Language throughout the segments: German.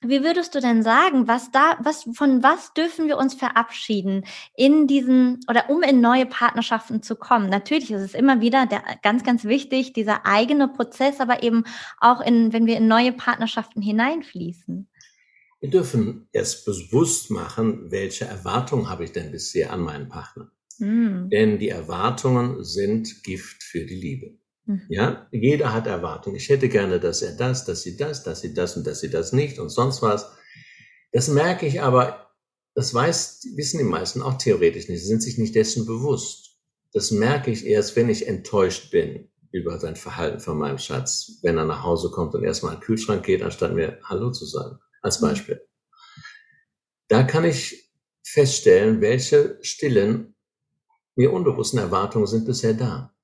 wie würdest du denn sagen, was da, was, von was dürfen wir uns verabschieden in diesen oder um in neue Partnerschaften zu kommen? Natürlich ist es immer wieder der, ganz, ganz wichtig, dieser eigene Prozess, aber eben auch in, wenn wir in neue Partnerschaften hineinfließen. Wir dürfen erst bewusst machen, welche Erwartungen habe ich denn bisher an meinen Partner. Mm. Denn die Erwartungen sind Gift für die Liebe. Mhm. Ja, jeder hat Erwartungen. Ich hätte gerne, dass er das, dass sie das, dass sie das und dass sie das nicht und sonst was. Das merke ich aber, das weiß, wissen die meisten auch theoretisch nicht. Sie sind sich nicht dessen bewusst. Das merke ich erst, wenn ich enttäuscht bin über sein Verhalten von meinem Schatz, wenn er nach Hause kommt und erstmal an den Kühlschrank geht, anstatt mir Hallo zu sagen. Als mhm. Beispiel. Da kann ich feststellen, welche stillen, mir unbewussten Erwartungen sind bisher da.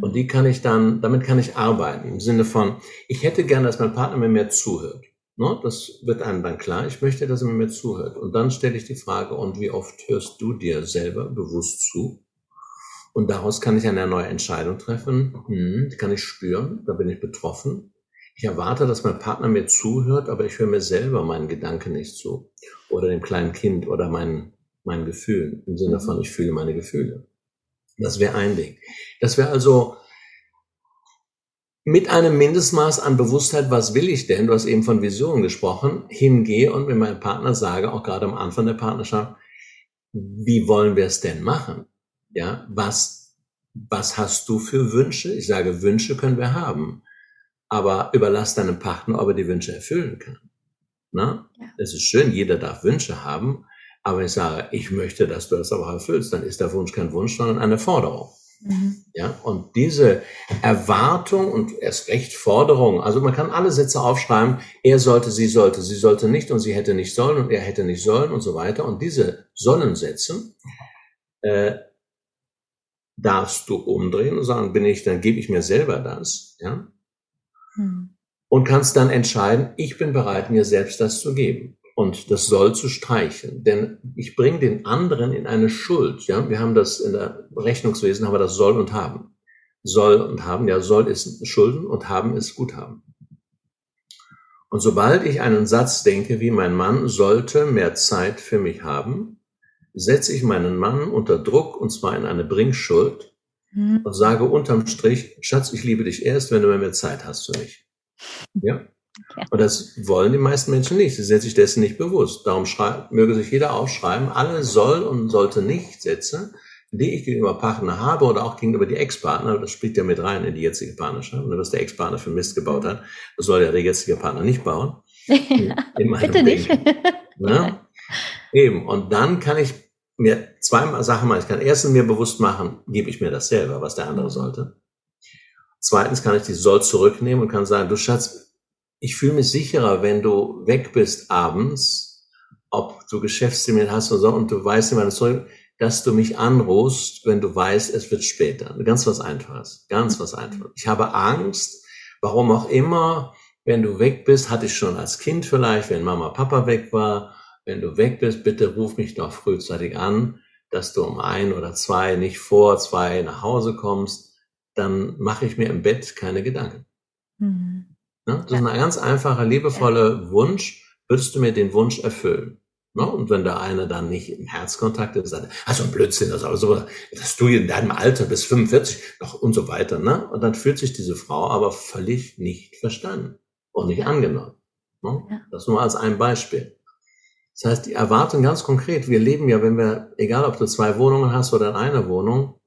Und die kann ich dann, damit kann ich arbeiten im Sinne von, ich hätte gern, dass mein Partner mir mehr zuhört. Ne? Das wird einem dann klar. Ich möchte, dass er mir mehr zuhört. Und dann stelle ich die Frage, und wie oft hörst du dir selber bewusst zu? Und daraus kann ich eine neue Entscheidung treffen. Hm, die kann ich spüren. Da bin ich betroffen. Ich erwarte, dass mein Partner mir zuhört, aber ich höre mir selber meinen Gedanken nicht zu. Oder dem kleinen Kind oder meinen, meinen Gefühlen. Im Sinne von, ich fühle meine Gefühle. Das wäre ein Ding. Das wäre also mit einem Mindestmaß an Bewusstheit, was will ich denn, du hast eben von Visionen gesprochen, hingehe und mit meinem Partner sage, auch gerade am Anfang der Partnerschaft, wie wollen wir es denn machen? Ja, was, was hast du für Wünsche? Ich sage, Wünsche können wir haben, aber überlass deinem Partner, ob er die Wünsche erfüllen kann. Na? Ja. Es ist schön, jeder darf Wünsche haben, aber ich sage, ich möchte, dass du das aber erfüllst, dann ist der Wunsch kein Wunsch, sondern eine Forderung. Mhm. Ja, und diese Erwartung und erst recht Forderung, also man kann alle Sätze aufschreiben, er sollte, sie sollte, sie sollte nicht und sie hätte nicht sollen und er hätte nicht sollen und so weiter. Und diese Sonnensätze äh, darfst du umdrehen und sagen, bin ich, dann gebe ich mir selber das, ja. Mhm. Und kannst dann entscheiden, ich bin bereit, mir selbst das zu geben und das soll zu streichen. Denn ich bringe den anderen in eine Schuld. Ja, wir haben das in der Rechnungswesen, haben wir das soll und haben. Soll und haben, ja, soll ist Schulden und haben ist Guthaben. Und sobald ich einen Satz denke, wie mein Mann sollte mehr Zeit für mich haben, setze ich meinen Mann unter Druck und zwar in eine Bringschuld mhm. und sage unterm Strich, Schatz, ich liebe dich erst, wenn du mehr Zeit hast für mich. Ja? Ja. Und das wollen die meisten Menschen nicht. Sie sind sich dessen nicht bewusst. Darum möge sich jeder aufschreiben, alle soll und sollte nicht Sätze, die ich gegenüber Partner habe oder auch gegenüber die Ex-Partner, das spielt ja mit rein in die jetzige Partnerschaft, was der Ex-Partner für Mist gebaut hat, das soll ja der jetzige Partner nicht bauen. Ja, bitte nicht. ja. Eben. Und dann kann ich mir zwei Sachen machen. Ich kann erstens mir bewusst machen, gebe ich mir das selber, was der andere sollte. Zweitens kann ich die Soll zurücknehmen und kann sagen, du Schatz, ich fühle mich sicherer, wenn du weg bist abends, ob du Geschäftstermin hast oder so, und du weißt immer zurück, dass du mich anrufst, wenn du weißt, es wird später. Ganz was Einfaches. Ganz was Einfaches. Ich habe Angst, warum auch immer, wenn du weg bist, hatte ich schon als Kind vielleicht, wenn Mama, Papa weg war, wenn du weg bist, bitte ruf mich doch frühzeitig an, dass du um ein oder zwei, nicht vor zwei nach Hause kommst, dann mache ich mir im Bett keine Gedanken. Mhm. Ne? Das ja. ist ein ganz einfacher, liebevoller. Wunsch. Würdest du mir den Wunsch erfüllen? Ne? Und wenn der eine dann nicht im Herzkontakt ist, sagt, also ein Blödsinn, das aber so, dass du in deinem Alter bis 45 noch und so weiter, ne? Und dann fühlt sich diese Frau aber völlig nicht verstanden und nicht angenommen. Ne? Ja. Das nur als ein Beispiel. Das heißt, die Erwartung ganz konkret, wir leben ja, wenn wir, egal ob du zwei Wohnungen hast oder in einer Wohnung,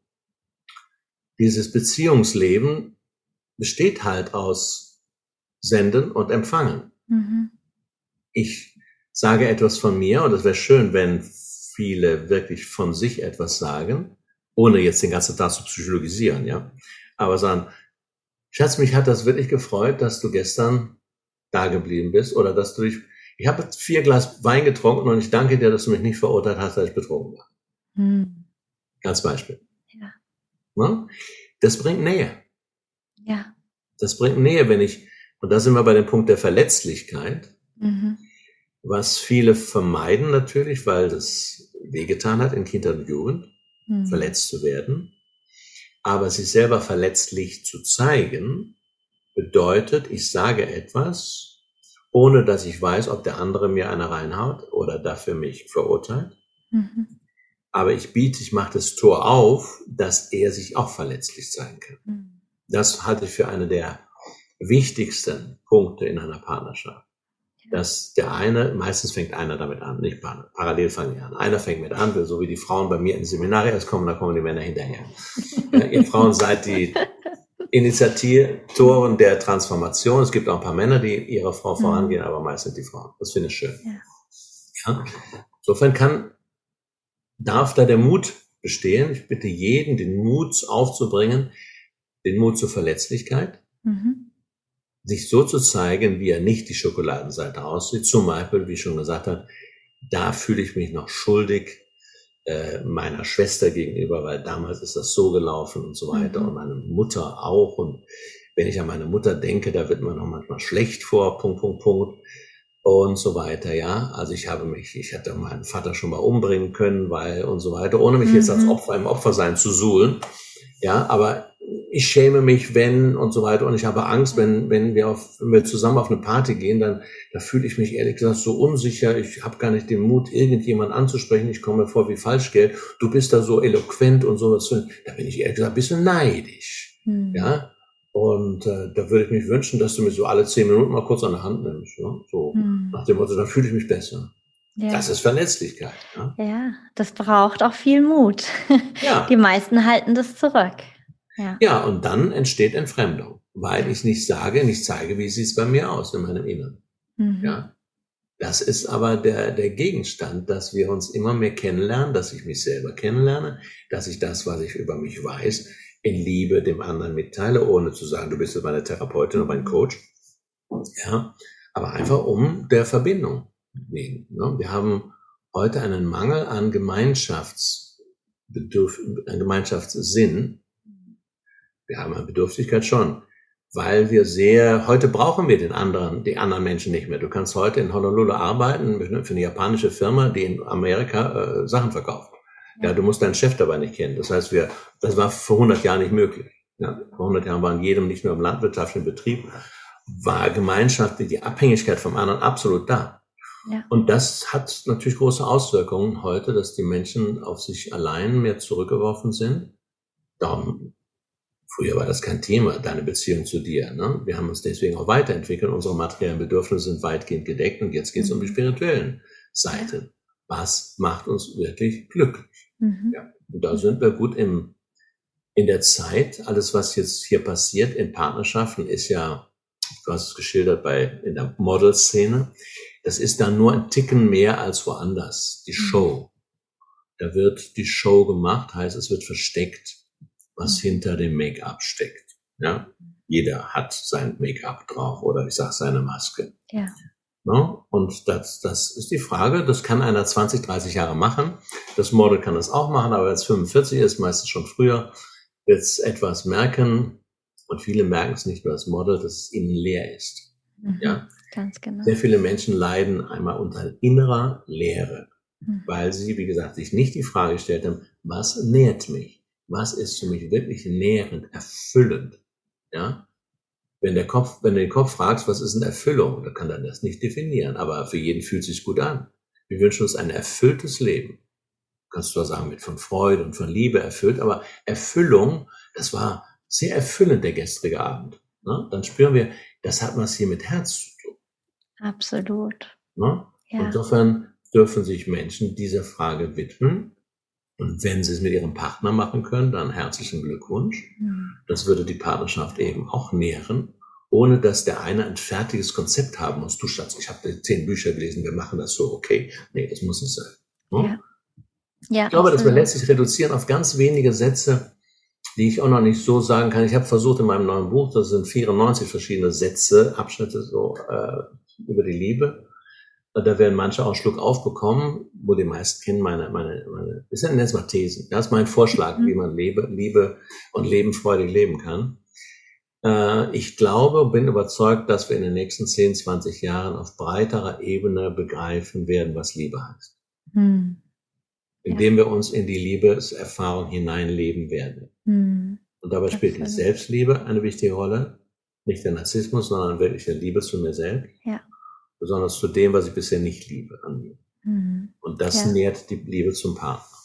dieses Beziehungsleben besteht halt aus senden und empfangen. Mhm. Ich sage etwas von mir und es wäre schön, wenn viele wirklich von sich etwas sagen, ohne jetzt den ganzen Tag zu psychologisieren, ja. Aber sagen, Schatz, mich hat das wirklich gefreut, dass du gestern da geblieben bist oder dass du dich, ich habe vier Glas Wein getrunken und ich danke dir, dass du mich nicht verurteilt hast, dass ich betrunken war. Mhm. Als Beispiel. Ja. Na? Das bringt Nähe. Ja. Das bringt Nähe, wenn ich und da sind wir bei dem Punkt der Verletzlichkeit, mhm. was viele vermeiden natürlich, weil das wehgetan hat in Kindheit und Jugend, mhm. verletzt zu werden. Aber sich selber verletzlich zu zeigen, bedeutet, ich sage etwas, ohne dass ich weiß, ob der andere mir eine reinhaut oder dafür mich verurteilt. Mhm. Aber ich biete, ich mache das Tor auf, dass er sich auch verletzlich zeigen kann. Mhm. Das halte ich für eine der wichtigsten Punkte in einer Partnerschaft. Dass der eine, meistens fängt einer damit an, nicht parallel fangen die an. Einer fängt mit an, so wie die Frauen bei mir in Seminare erst kommen, da kommen die Männer hinterher. Ja, ihr Frauen seid die Initiatoren der Transformation. Es gibt auch ein paar Männer, die ihrer Frau mhm. vorangehen, aber meistens die Frauen. Das finde ich schön. Ja. ja. Insofern kann, darf da der Mut bestehen. Ich bitte jeden, den Mut aufzubringen, den Mut zur Verletzlichkeit, mhm. Sich so zu zeigen, wie er nicht die Schokoladenseite aussieht. Zum Beispiel, wie ich schon gesagt habe, da fühle ich mich noch schuldig äh, meiner Schwester gegenüber, weil damals ist das so gelaufen und so weiter mhm. und meine Mutter auch und wenn ich an meine Mutter denke, da wird man noch manchmal schlecht vor, Punkt, Punkt, Punkt und so weiter, ja. Also ich habe mich, ich hätte meinen Vater schon mal umbringen können, weil und so weiter, ohne mich mhm. jetzt als mhm. Opfer im Opfersein zu suhlen, ja, aber ich schäme mich, wenn und so weiter. Und ich habe Angst, wenn, wenn wir, auf, wenn wir zusammen auf eine Party gehen, dann da fühle ich mich ehrlich gesagt so unsicher. Ich habe gar nicht den Mut, irgendjemand anzusprechen. Ich komme mir vor wie Falschgeld. Du bist da so eloquent und sowas. Da bin ich ehrlich gesagt ein bisschen neidisch. Mhm. Ja. Und äh, da würde ich mich wünschen, dass du mich so alle zehn Minuten mal kurz an der Hand nimmst. Ja? So mhm. nach dem Motto, dann fühle ich mich besser. Ja. Das ist Verletzlichkeit. Ja? ja, das braucht auch viel Mut. Ja. Die meisten halten das zurück. Ja. ja, und dann entsteht Entfremdung, weil ich nicht sage, nicht zeige, wie sieht es bei mir aus in meinem Inneren. Mhm. Ja. Das ist aber der, der Gegenstand, dass wir uns immer mehr kennenlernen, dass ich mich selber kennenlerne, dass ich das, was ich über mich weiß, in Liebe dem anderen mitteile, ohne zu sagen, du bist jetzt meine Therapeutin oder mein Coach. Ja, aber einfach um der Verbindung wegen. Ne? Wir haben heute einen Mangel an Gemeinschaftsbedürf, an Gemeinschaftssinn, wir haben eine Bedürftigkeit schon, weil wir sehr, heute brauchen wir den anderen, die anderen Menschen nicht mehr. Du kannst heute in Honolulu arbeiten für eine japanische Firma, die in Amerika äh, Sachen verkauft. Ja, du musst deinen Chef dabei nicht kennen. Das heißt, wir, das war vor 100 Jahren nicht möglich. Ja, vor 100 Jahren war in jedem, nicht nur im landwirtschaftlichen Betrieb, war Gemeinschaft, die Abhängigkeit vom anderen absolut da. Ja. Und das hat natürlich große Auswirkungen heute, dass die Menschen auf sich allein mehr zurückgeworfen sind. Darum Früher war das kein Thema, deine Beziehung zu dir. Ne? Wir haben uns deswegen auch weiterentwickelt. Unsere materiellen Bedürfnisse sind weitgehend gedeckt und jetzt geht es um die mhm. spirituellen Seiten. Was macht uns wirklich glücklich? Mhm. Ja. Und da sind wir gut im, in der Zeit. Alles, was jetzt hier passiert in Partnerschaften, ist ja, du hast es geschildert bei, in der Model-Szene. Das ist dann nur ein Ticken mehr als woanders. Die mhm. Show. Da wird die Show gemacht, heißt, es wird versteckt was mhm. hinter dem Make-up steckt. Ja? Jeder hat sein Make-up drauf oder ich sag seine Maske. Ja. No? Und das, das ist die Frage, das kann einer 20, 30 Jahre machen. Das Model kann das auch machen, aber wenn es 45 ist, meistens schon früher, wird es etwas merken. Und viele merken es nicht nur das Model, dass es ihnen leer ist. Mhm, ja? Ganz genau. Sehr viele Menschen leiden einmal unter innerer Leere, mhm. weil sie, wie gesagt, sich nicht die Frage gestellt haben, was nährt mich? Was ist für mich wirklich nährend, erfüllend, ja? Wenn der Kopf, wenn du den Kopf fragst, was ist eine Erfüllung, dann kann er das nicht definieren, aber für jeden fühlt es sich gut an. Wir wünschen uns ein erfülltes Leben. Kannst du sagen, mit von Freude und von Liebe erfüllt, aber Erfüllung, das war sehr erfüllend der gestrige Abend. Ne? Dann spüren wir, das hat was hier mit Herz zu tun. Absolut. Ne? Ja. Insofern dürfen sich Menschen dieser Frage widmen und wenn sie es mit ihrem Partner machen können, dann herzlichen Glückwunsch. Mhm. Das würde die Partnerschaft eben auch nähren, ohne dass der eine ein fertiges Konzept haben muss. Du Schatz, ich habe zehn Bücher gelesen, wir machen das so, okay. Nee, das muss nicht sein. Hm? Ja. Ja, ich glaube, dass wir letztlich reduzieren auf ganz wenige Sätze, die ich auch noch nicht so sagen kann. Ich habe versucht in meinem neuen Buch, das sind 94 verschiedene Sätze, Abschnitte so äh, über die Liebe, da werden manche auch einen Schluck aufbekommen, wo die meisten kennen meine, meine, meine, das sind jetzt mal Thesen. Das ist mein Vorschlag, mhm. wie man Lebe, Liebe und Leben freudig leben kann. Äh, ich glaube, bin überzeugt, dass wir in den nächsten 10, 20 Jahren auf breiterer Ebene begreifen werden, was Liebe heißt. Mhm. Indem wir uns in die Liebeserfahrung hineinleben werden. Mhm. Und dabei spielt die Selbstliebe eine wichtige Rolle. Nicht der Narzissmus, sondern wirklich die Liebe zu mir selbst. Ja besonders zu dem, was ich bisher nicht liebe an mir. Mhm. Und das ja. nährt die Liebe zum Partner.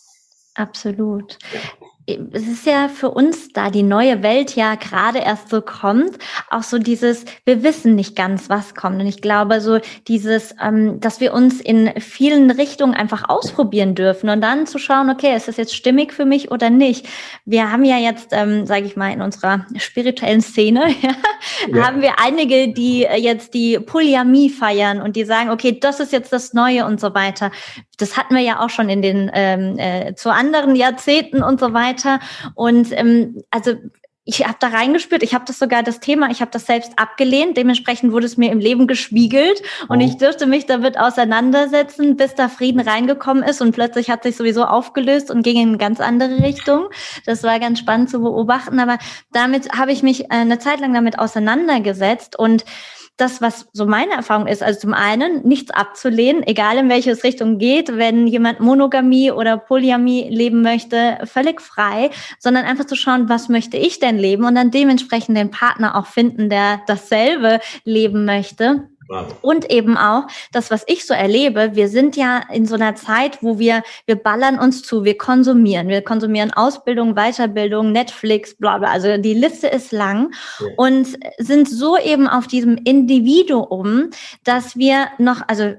Absolut. Ja es ist ja für uns, da die neue Welt ja gerade erst so kommt, auch so dieses, wir wissen nicht ganz, was kommt. Und ich glaube, so dieses, ähm, dass wir uns in vielen Richtungen einfach ausprobieren dürfen und dann zu schauen, okay, ist das jetzt stimmig für mich oder nicht? Wir haben ja jetzt, ähm, sage ich mal, in unserer spirituellen Szene, ja, ja. haben wir einige, die jetzt die Polyamie feiern und die sagen, okay, das ist jetzt das Neue und so weiter. Das hatten wir ja auch schon in den ähm, äh, zu anderen Jahrzehnten und so weiter weiter. Und ähm, also ich habe da reingespürt, ich habe das sogar das Thema, ich habe das selbst abgelehnt, dementsprechend wurde es mir im Leben gespiegelt und oh. ich dürfte mich damit auseinandersetzen, bis da Frieden reingekommen ist und plötzlich hat sich sowieso aufgelöst und ging in eine ganz andere Richtung. Das war ganz spannend zu beobachten, aber damit habe ich mich äh, eine Zeit lang damit auseinandergesetzt und das, was so meine Erfahrung ist, also zum einen nichts abzulehnen, egal in welche Richtung geht, wenn jemand Monogamie oder Polyamie leben möchte, völlig frei, sondern einfach zu schauen, was möchte ich denn leben und dann dementsprechend den Partner auch finden, der dasselbe leben möchte. Und eben auch das, was ich so erlebe, wir sind ja in so einer Zeit, wo wir, wir ballern uns zu, wir konsumieren. Wir konsumieren Ausbildung, Weiterbildung, Netflix, bla bla. Also die Liste ist lang ja. und sind so eben auf diesem Individuum, dass wir noch, also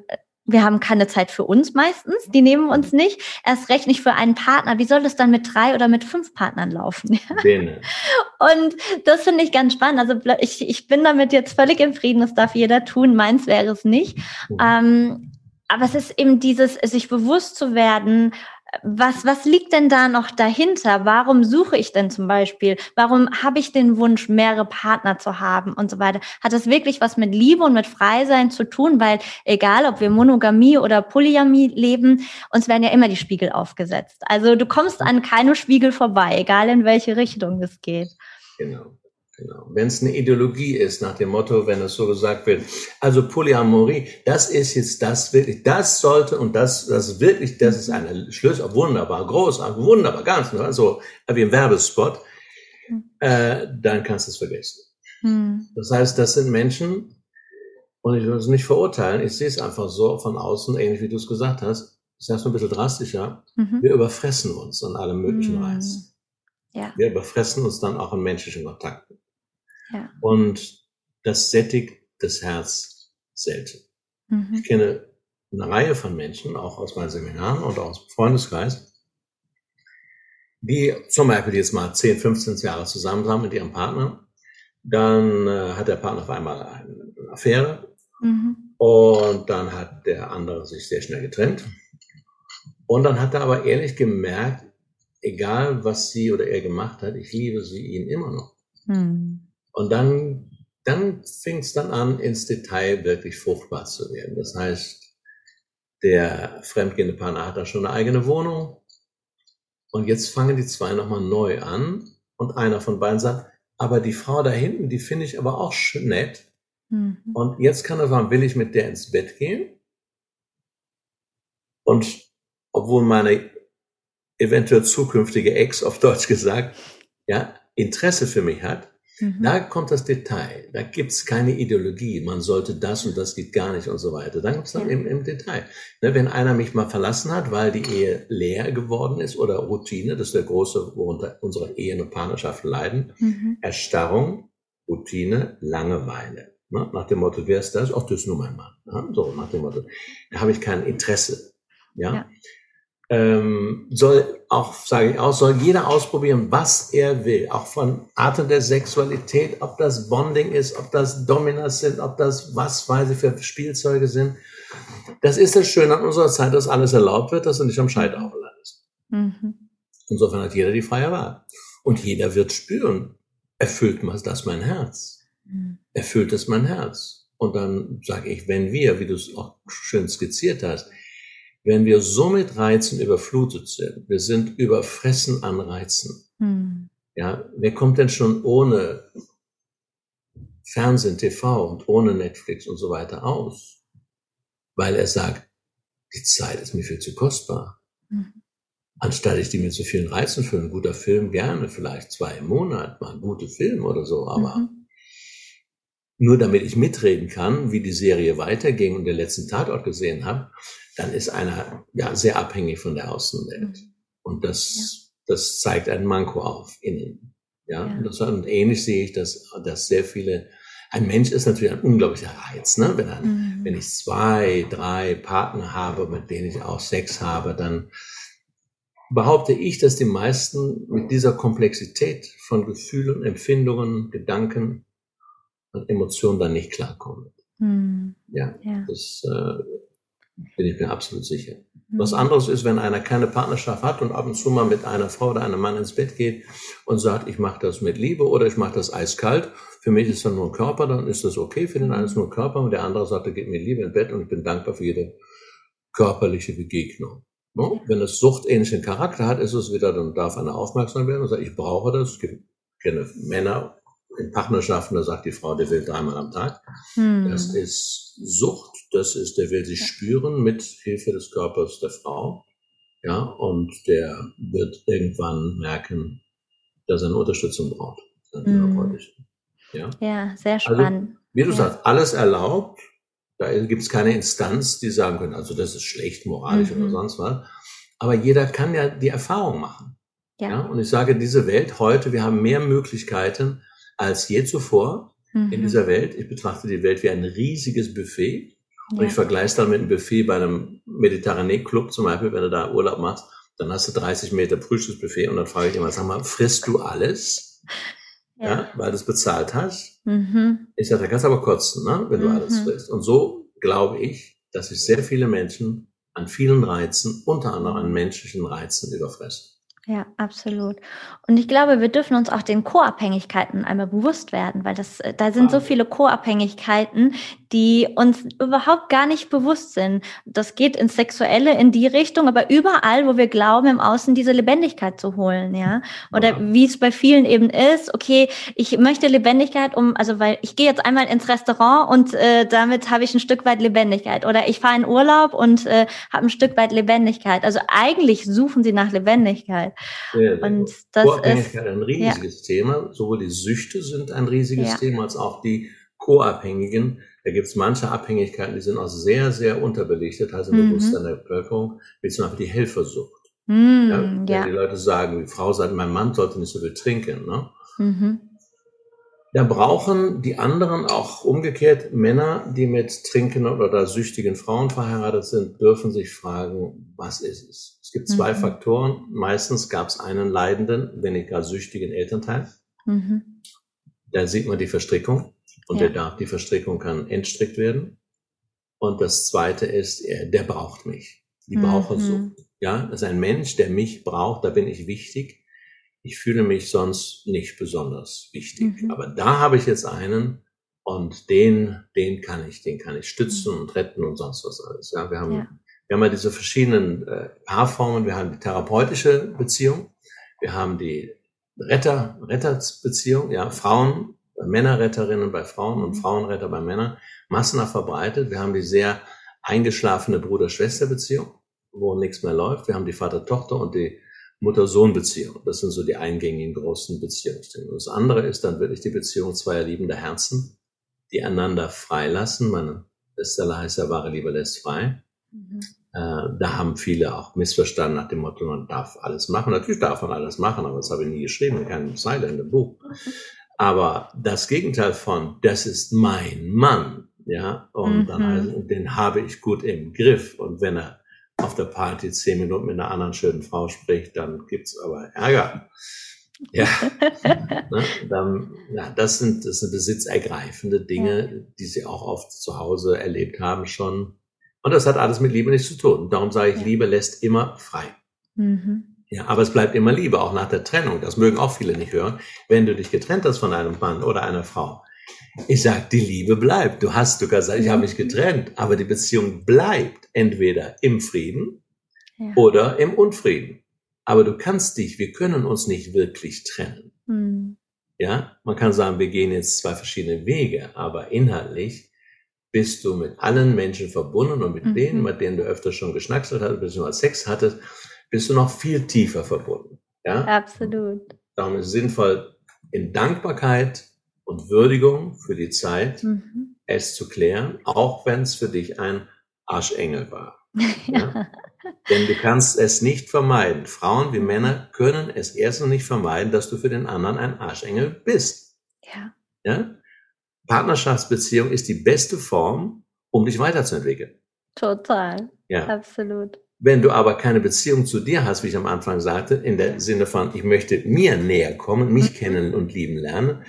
wir haben keine Zeit für uns meistens, die nehmen uns nicht, erst recht nicht für einen Partner. Wie soll das dann mit drei oder mit fünf Partnern laufen? Und das finde ich ganz spannend. Also ich, ich bin damit jetzt völlig im Frieden, das darf jeder tun, meins wäre es nicht. Ähm, aber es ist eben dieses, sich bewusst zu werden, was, was liegt denn da noch dahinter? Warum suche ich denn zum Beispiel? Warum habe ich den Wunsch, mehrere Partner zu haben und so weiter? Hat das wirklich was mit Liebe und mit Freisein zu tun? Weil egal, ob wir Monogamie oder Polyamie leben, uns werden ja immer die Spiegel aufgesetzt. Also du kommst an keinem Spiegel vorbei, egal in welche Richtung es geht. Genau. Genau. Wenn es eine Ideologie ist, nach dem Motto, wenn es so gesagt wird, also Polyamorie, das ist jetzt das wirklich, das sollte und das, das wirklich, das ist eine Schlüssel, wunderbar, groß, wunderbar, ganz, ne, so wie im Werbespot, hm. äh, dann kannst du es vergessen. Mhm. Das heißt, das sind Menschen, und ich will es nicht verurteilen, ich sehe es einfach so von außen, ähnlich wie du es gesagt hast, ich sage es nur ein bisschen drastischer, mhm. wir überfressen uns an allem möglichen mhm. Reiz. Ja. Wir überfressen uns dann auch in menschlichen Kontakten. Und das sättigt das Herz selten. Mhm. Ich kenne eine Reihe von Menschen, auch aus meinen Seminaren und aus dem Freundeskreis, die zum Beispiel jetzt mal 10, 15 Jahre zusammen sind mit ihrem Partner. Dann äh, hat der Partner auf einmal eine Affäre mhm. und dann hat der andere sich sehr schnell getrennt. Und dann hat er aber ehrlich gemerkt, egal was sie oder er gemacht hat, ich liebe sie ihn immer noch. Mhm. Und dann, dann fing es dann an, ins Detail wirklich fruchtbar zu werden. Das heißt, der fremdgehende Partner hat da schon eine eigene Wohnung. Und jetzt fangen die zwei nochmal neu an. Und einer von beiden sagt, aber die Frau da hinten, die finde ich aber auch schön nett. Mhm. Und jetzt kann er sagen, will ich mit der ins Bett gehen? Und obwohl meine eventuell zukünftige Ex auf Deutsch gesagt, ja, Interesse für mich hat, Mhm. Da kommt das Detail. Da gibt's keine Ideologie. Man sollte das und das geht gar nicht und so weiter. Dann gibt's dann ja. im, im Detail. Ne, wenn einer mich mal verlassen hat, weil die Ehe leer geworden ist oder Routine, das ist der große, worunter unsere Ehen und Partnerschaften leiden. Mhm. Erstarrung, Routine, Langeweile. Ne? Nach dem Motto, wer ist das? Ach, das ist nur mein Mann. Ne? So, nach dem Motto. Da habe ich kein Interesse. ja. ja ähm, soll auch, sage ich auch, soll jeder ausprobieren, was er will, auch von Arten der Sexualität, ob das Bonding ist, ob das Dominas sind, ob das was weiß ich für Spielzeuge sind. Das ist das Schöne an unserer Zeit, dass alles erlaubt wird, dass du nicht am Scheiterhaufen landest. Mhm. Insofern hat jeder die freie Wahl. Und jeder wird spüren, erfüllt das mein Herz? Mhm. Erfüllt das mein Herz? Und dann sage ich, wenn wir, wie du es auch schön skizziert hast, wenn wir so mit Reizen überflutet sind, wir sind überfressen an Reizen. Hm. Ja, wer kommt denn schon ohne Fernsehen, TV und ohne Netflix und so weiter aus? Weil er sagt, die Zeit ist mir viel zu kostbar. Mhm. Anstatt ich die mit so vielen Reizen für ein guter Film gerne, vielleicht zwei im Monat, mal ein guter Film oder so, aber mhm. Nur damit ich mitreden kann, wie die Serie weiterging und den letzten Tatort gesehen habe, dann ist einer ja sehr abhängig von der Außenwelt. Mhm. Und das, ja. das zeigt ein Manko auf innen. Ja, ja. Und, das, und ähnlich sehe ich, dass, dass sehr viele ein Mensch ist natürlich ein unglaublicher Reiz. Ne? Wenn, ein, mhm. wenn ich zwei, drei Partner habe, mit denen ich auch Sex habe, dann behaupte ich, dass die meisten mit dieser Komplexität von Gefühlen, Empfindungen, Gedanken Emotionen dann nicht klarkommen. Mhm. Ja, ja, das äh, bin ich mir absolut sicher. Mhm. Was anderes ist, wenn einer keine Partnerschaft hat und ab und zu mal mit einer Frau oder einem Mann ins Bett geht und sagt, ich mache das mit Liebe oder ich mache das eiskalt. Für mich ist das nur ein Körper, dann ist das okay. Für den einen ist nur ein Körper und der andere sagt, er geht mit Liebe ins Bett und ich bin dankbar für jede körperliche Begegnung. No? Wenn es suchtähnlichen Charakter hat, ist es wieder, dann darf einer aufmerksam werden und sagt, ich brauche das. Ich kenne Männer in Partnerschaften, da sagt die Frau, der will dreimal am Tag. Hm. Das ist Sucht, das ist, der will sich ja. spüren mit Hilfe des Körpers der Frau. Ja, und der wird irgendwann merken, dass er eine Unterstützung braucht. Hm. Ja? ja, sehr also, spannend. Also, wie du ja. sagst, alles erlaubt, da gibt es keine Instanz, die sagen können, also das ist schlecht moralisch mhm. oder sonst was. Aber jeder kann ja die Erfahrung machen. Ja. ja. Und ich sage, diese Welt heute, wir haben mehr Möglichkeiten als je zuvor mhm. in dieser Welt. Ich betrachte die Welt wie ein riesiges Buffet. Und ja. ich vergleiche es dann mit einem Buffet bei einem Mediterranee-Club zum Beispiel, wenn du da Urlaub machst, dann hast du 30 Meter Frühstücksbuffet und dann frage ich immer, sag mal, frisst du alles? ja. ja weil du es bezahlt hast. Mhm. Ich sage, da kannst du aber kotzen, ne, wenn du mhm. alles frisst. Und so glaube ich, dass sich sehr viele Menschen an vielen Reizen, unter anderem an menschlichen Reizen, überfressen. Ja, absolut. Und ich glaube, wir dürfen uns auch den Co-Abhängigkeiten einmal bewusst werden, weil das, äh, da sind so viele Co-Abhängigkeiten, die uns überhaupt gar nicht bewusst sind. Das geht ins Sexuelle in die Richtung, aber überall, wo wir glauben, im Außen diese Lebendigkeit zu holen, ja. Oder ja. wie es bei vielen eben ist, okay, ich möchte Lebendigkeit, um, also weil ich gehe jetzt einmal ins Restaurant und äh, damit habe ich ein Stück weit Lebendigkeit. Oder ich fahre in Urlaub und äh, habe ein Stück weit Lebendigkeit. Also eigentlich suchen sie nach Lebendigkeit. Ja, und das ist ein riesiges ja. Thema. Sowohl die Süchte sind ein riesiges Thema als auch die Co-Abhängigen da gibt es manche Abhängigkeiten, die sind auch sehr, sehr unterbelichtet, also im mhm. Bewusstsein der Bevölkerung, wie zum Beispiel die Helfersucht. Mhm, ja, ja. Die Leute sagen, die Frau sagt, mein Mann sollte nicht so viel trinken. Ne? Mhm. Da brauchen die anderen auch umgekehrt Männer, die mit trinkenden oder süchtigen Frauen verheiratet sind, dürfen sich fragen, was ist es? Es gibt zwei mhm. Faktoren. Meistens gab es einen leidenden, wenn nicht gar süchtigen Elternteil. Mhm. Da sieht man die Verstrickung. Und ja. der darf, die Verstrickung kann entstrickt werden. Und das zweite ist, er, der braucht mich. Die mhm. Brauchersucht. Ja, das ist ein Mensch, der mich braucht, da bin ich wichtig. Ich fühle mich sonst nicht besonders wichtig. Mhm. Aber da habe ich jetzt einen und den, den kann ich, den kann ich stützen mhm. und retten und sonst was alles. Ja, wir haben, ja. wir haben ja diese verschiedenen äh, Paarformen. Wir haben die therapeutische Beziehung. Wir haben die Retter, Retterbeziehung, ja, Frauen Männerretterinnen bei Frauen und mhm. Frauenretter bei Männern massenhaft verbreitet. Wir haben die sehr eingeschlafene Bruder-Schwester-Beziehung, wo nichts mehr läuft. Wir haben die Vater-Tochter und die Mutter-Sohn-Beziehung. Das sind so die eingängigen großen Beziehungsdinge. Das andere ist dann wirklich die Beziehung zweier liebender Herzen, die einander freilassen. Meine Bestseller heißt ja, wahre Liebe lässt frei. Mhm. Äh, da haben viele auch missverstanden nach dem Motto, man darf alles machen. Natürlich darf man alles machen, aber das habe ich nie geschrieben, keine Zeile in dem Buch. Aber das Gegenteil von, das ist mein Mann, ja, und mhm. dann den habe ich gut im Griff. Und wenn er auf der Party zehn Minuten mit einer anderen schönen Frau spricht, dann gibt's aber Ärger. Ja, ne, dann, ja das, sind, das sind besitzergreifende Dinge, ja. die sie auch oft zu Hause erlebt haben schon. Und das hat alles mit Liebe nichts zu tun. Darum sage ich, ja. Liebe lässt immer frei. Mhm. Ja, aber es bleibt immer Liebe, auch nach der Trennung. Das mögen auch viele nicht hören. Wenn du dich getrennt hast von einem Mann oder einer Frau. Ich sag, die Liebe bleibt. Du hast sogar gesagt, ich habe mich getrennt, aber die Beziehung bleibt entweder im Frieden ja. oder im Unfrieden. Aber du kannst dich, wir können uns nicht wirklich trennen. Mhm. Ja, man kann sagen, wir gehen jetzt zwei verschiedene Wege, aber inhaltlich bist du mit allen Menschen verbunden und mit mhm. denen, mit denen du öfter schon geschnackselt hast, beziehungsweise Sex hattest, bist du noch viel tiefer verbunden. Ja? Absolut. Darum ist es sinnvoll, in Dankbarkeit und Würdigung für die Zeit, mhm. es zu klären, auch wenn es für dich ein Arschengel war. Ja? Denn du kannst es nicht vermeiden. Frauen wie Männer können es erstens nicht vermeiden, dass du für den anderen ein Arschengel bist. Ja. ja? Partnerschaftsbeziehung ist die beste Form, um dich weiterzuentwickeln. Total. Ja. Absolut. Wenn du aber keine Beziehung zu dir hast, wie ich am Anfang sagte, in der Sinne von, ich möchte mir näher kommen, mich mhm. kennen und lieben lernen,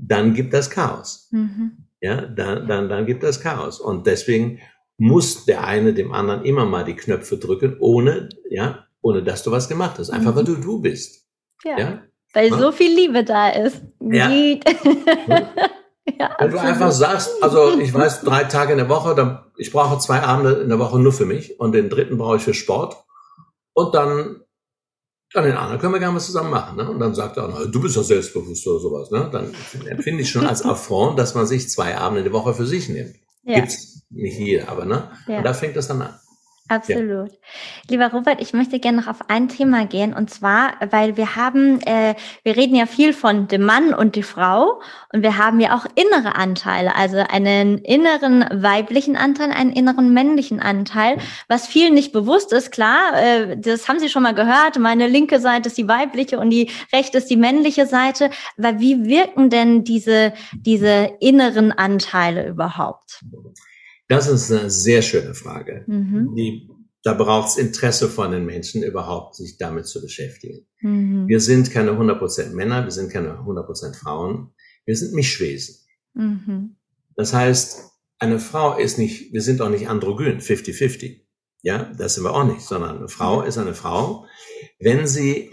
dann gibt das Chaos. Mhm. Ja, dann, dann, dann gibt das Chaos. Und deswegen muss der eine dem anderen immer mal die Knöpfe drücken, ohne, ja, ohne dass du was gemacht hast. Einfach mhm. weil du du bist. Ja. ja? Weil ja? so viel Liebe da ist. Ja. Ja, Wenn du einfach sagst, also ich weiß, drei Tage in der Woche, dann, ich brauche zwei Abende in der Woche nur für mich und den dritten brauche ich für Sport. Und dann, dann den anderen können wir gerne was zusammen machen. Ne? Und dann sagt er, na, du bist doch selbstbewusst oder sowas. Ne? Dann empfinde ich schon als Affront, dass man sich zwei Abende in der Woche für sich nimmt. Ja. Gibt's nicht jeder, aber ne? Ja. Und da fängt das dann an. Absolut. Ja. Lieber Robert, ich möchte gerne noch auf ein Thema gehen und zwar, weil wir haben, äh, wir reden ja viel von dem Mann und die Frau und wir haben ja auch innere Anteile, also einen inneren weiblichen Anteil, einen inneren männlichen Anteil, was vielen nicht bewusst ist. Klar, äh, das haben Sie schon mal gehört. Meine linke Seite ist die weibliche und die rechte ist die männliche Seite. Aber wie wirken denn diese diese inneren Anteile überhaupt? Das ist eine sehr schöne Frage. Mhm. Die, da braucht es Interesse von den Menschen überhaupt, sich damit zu beschäftigen. Mhm. Wir sind keine 100% Männer, wir sind keine 100% Frauen, wir sind Mischwesen. Mhm. Das heißt, eine Frau ist nicht, wir sind auch nicht androgyn, 50-50. Ja, das sind wir auch nicht, sondern eine Frau ist eine Frau, wenn sie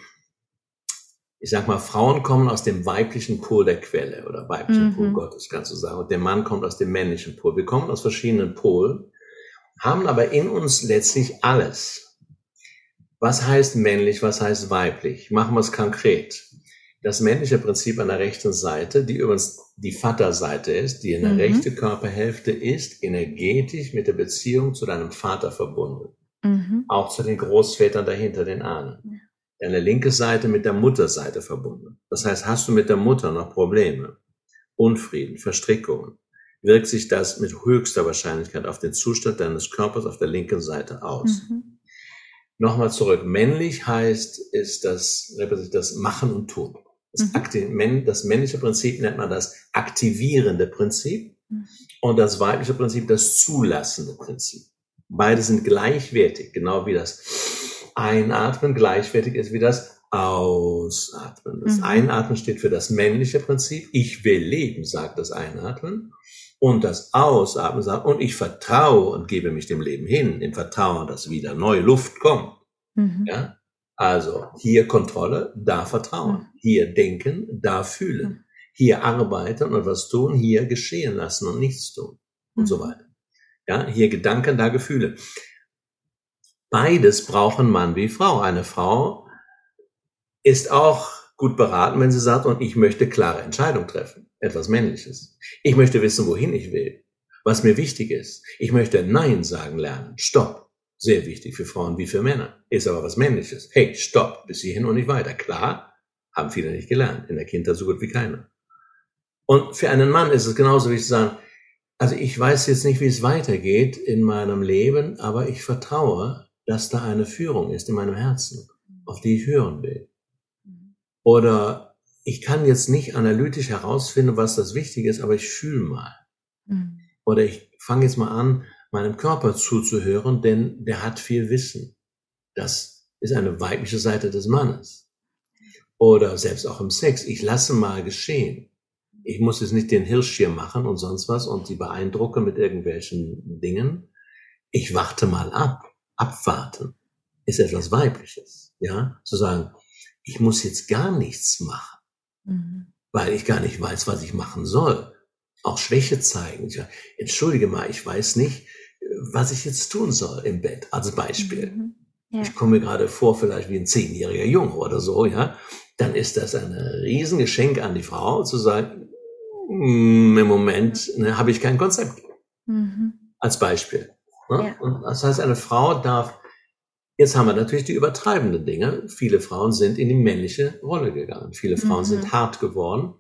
ich sag mal, Frauen kommen aus dem weiblichen Pol der Quelle oder weiblichen mhm. Pol Gottes, kannst du sagen. Und der Mann kommt aus dem männlichen Pol. Wir kommen aus verschiedenen Polen, haben aber in uns letztlich alles. Was heißt männlich, was heißt weiblich? Machen wir es konkret. Das männliche Prinzip an der rechten Seite, die übrigens die Vaterseite ist, die in der mhm. rechten Körperhälfte ist, energetisch mit der Beziehung zu deinem Vater verbunden. Mhm. Auch zu den Großvätern dahinter, den Ahnen deine linke Seite mit der Mutterseite verbunden. Das heißt, hast du mit der Mutter noch Probleme, Unfrieden, Verstrickungen, wirkt sich das mit höchster Wahrscheinlichkeit auf den Zustand deines Körpers auf der linken Seite aus. Mhm. Nochmal zurück. Männlich heißt, ist das, das Machen und Tun. Das, mhm. das männliche Prinzip nennt man das aktivierende Prinzip mhm. und das weibliche Prinzip das zulassende Prinzip. Beide sind gleichwertig, genau wie das Einatmen gleichwertig ist wie das Ausatmen. Das mhm. Einatmen steht für das männliche Prinzip. Ich will leben, sagt das Einatmen. Und das Ausatmen sagt, und ich vertraue und gebe mich dem Leben hin, im Vertrauen, dass wieder neue Luft kommt. Mhm. Ja? Also hier Kontrolle, da Vertrauen. Mhm. Hier denken, da fühlen. Mhm. Hier arbeiten und was tun, hier geschehen lassen und nichts tun. Und so mhm. weiter. Ja, hier Gedanken, da Gefühle. Beides brauchen Mann wie Frau. Eine Frau ist auch gut beraten, wenn sie sagt, und ich möchte klare Entscheidungen treffen. Etwas Männliches. Ich möchte wissen, wohin ich will. Was mir wichtig ist. Ich möchte Nein sagen lernen. Stopp. Sehr wichtig für Frauen wie für Männer. Ist aber was Männliches. Hey, stopp. Bis hierhin und nicht weiter. Klar, haben viele nicht gelernt. In der Kindheit so gut wie keiner. Und für einen Mann ist es genauso wie zu sagen, also ich weiß jetzt nicht, wie es weitergeht in meinem Leben, aber ich vertraue, dass da eine Führung ist in meinem Herzen, auf die ich hören will. Oder ich kann jetzt nicht analytisch herausfinden, was das Wichtige ist, aber ich fühle mal. Mhm. Oder ich fange jetzt mal an, meinem Körper zuzuhören, denn der hat viel Wissen. Das ist eine weibliche Seite des Mannes. Oder selbst auch im Sex. Ich lasse mal geschehen. Ich muss jetzt nicht den Hirsch hier machen und sonst was und sie beeindrucken mit irgendwelchen Dingen. Ich warte mal ab abwarten ist etwas Weibliches. Ja, zu sagen, ich muss jetzt gar nichts machen, mhm. weil ich gar nicht weiß, was ich machen soll. Auch Schwäche zeigen. Ich, Entschuldige mal, ich weiß nicht, was ich jetzt tun soll im Bett, als Beispiel. Mhm. Ja. Ich komme mir gerade vor, vielleicht wie ein zehnjähriger Junge oder so, ja. Dann ist das ein Riesengeschenk an die Frau, zu sagen, mm, im Moment ne, habe ich kein Konzept. Mhm. Als Beispiel. Ne? Ja. Und das heißt, eine Frau darf, jetzt haben wir natürlich die übertreibenden Dinge. Viele Frauen sind in die männliche Rolle gegangen. Viele Frauen mhm. sind hart geworden,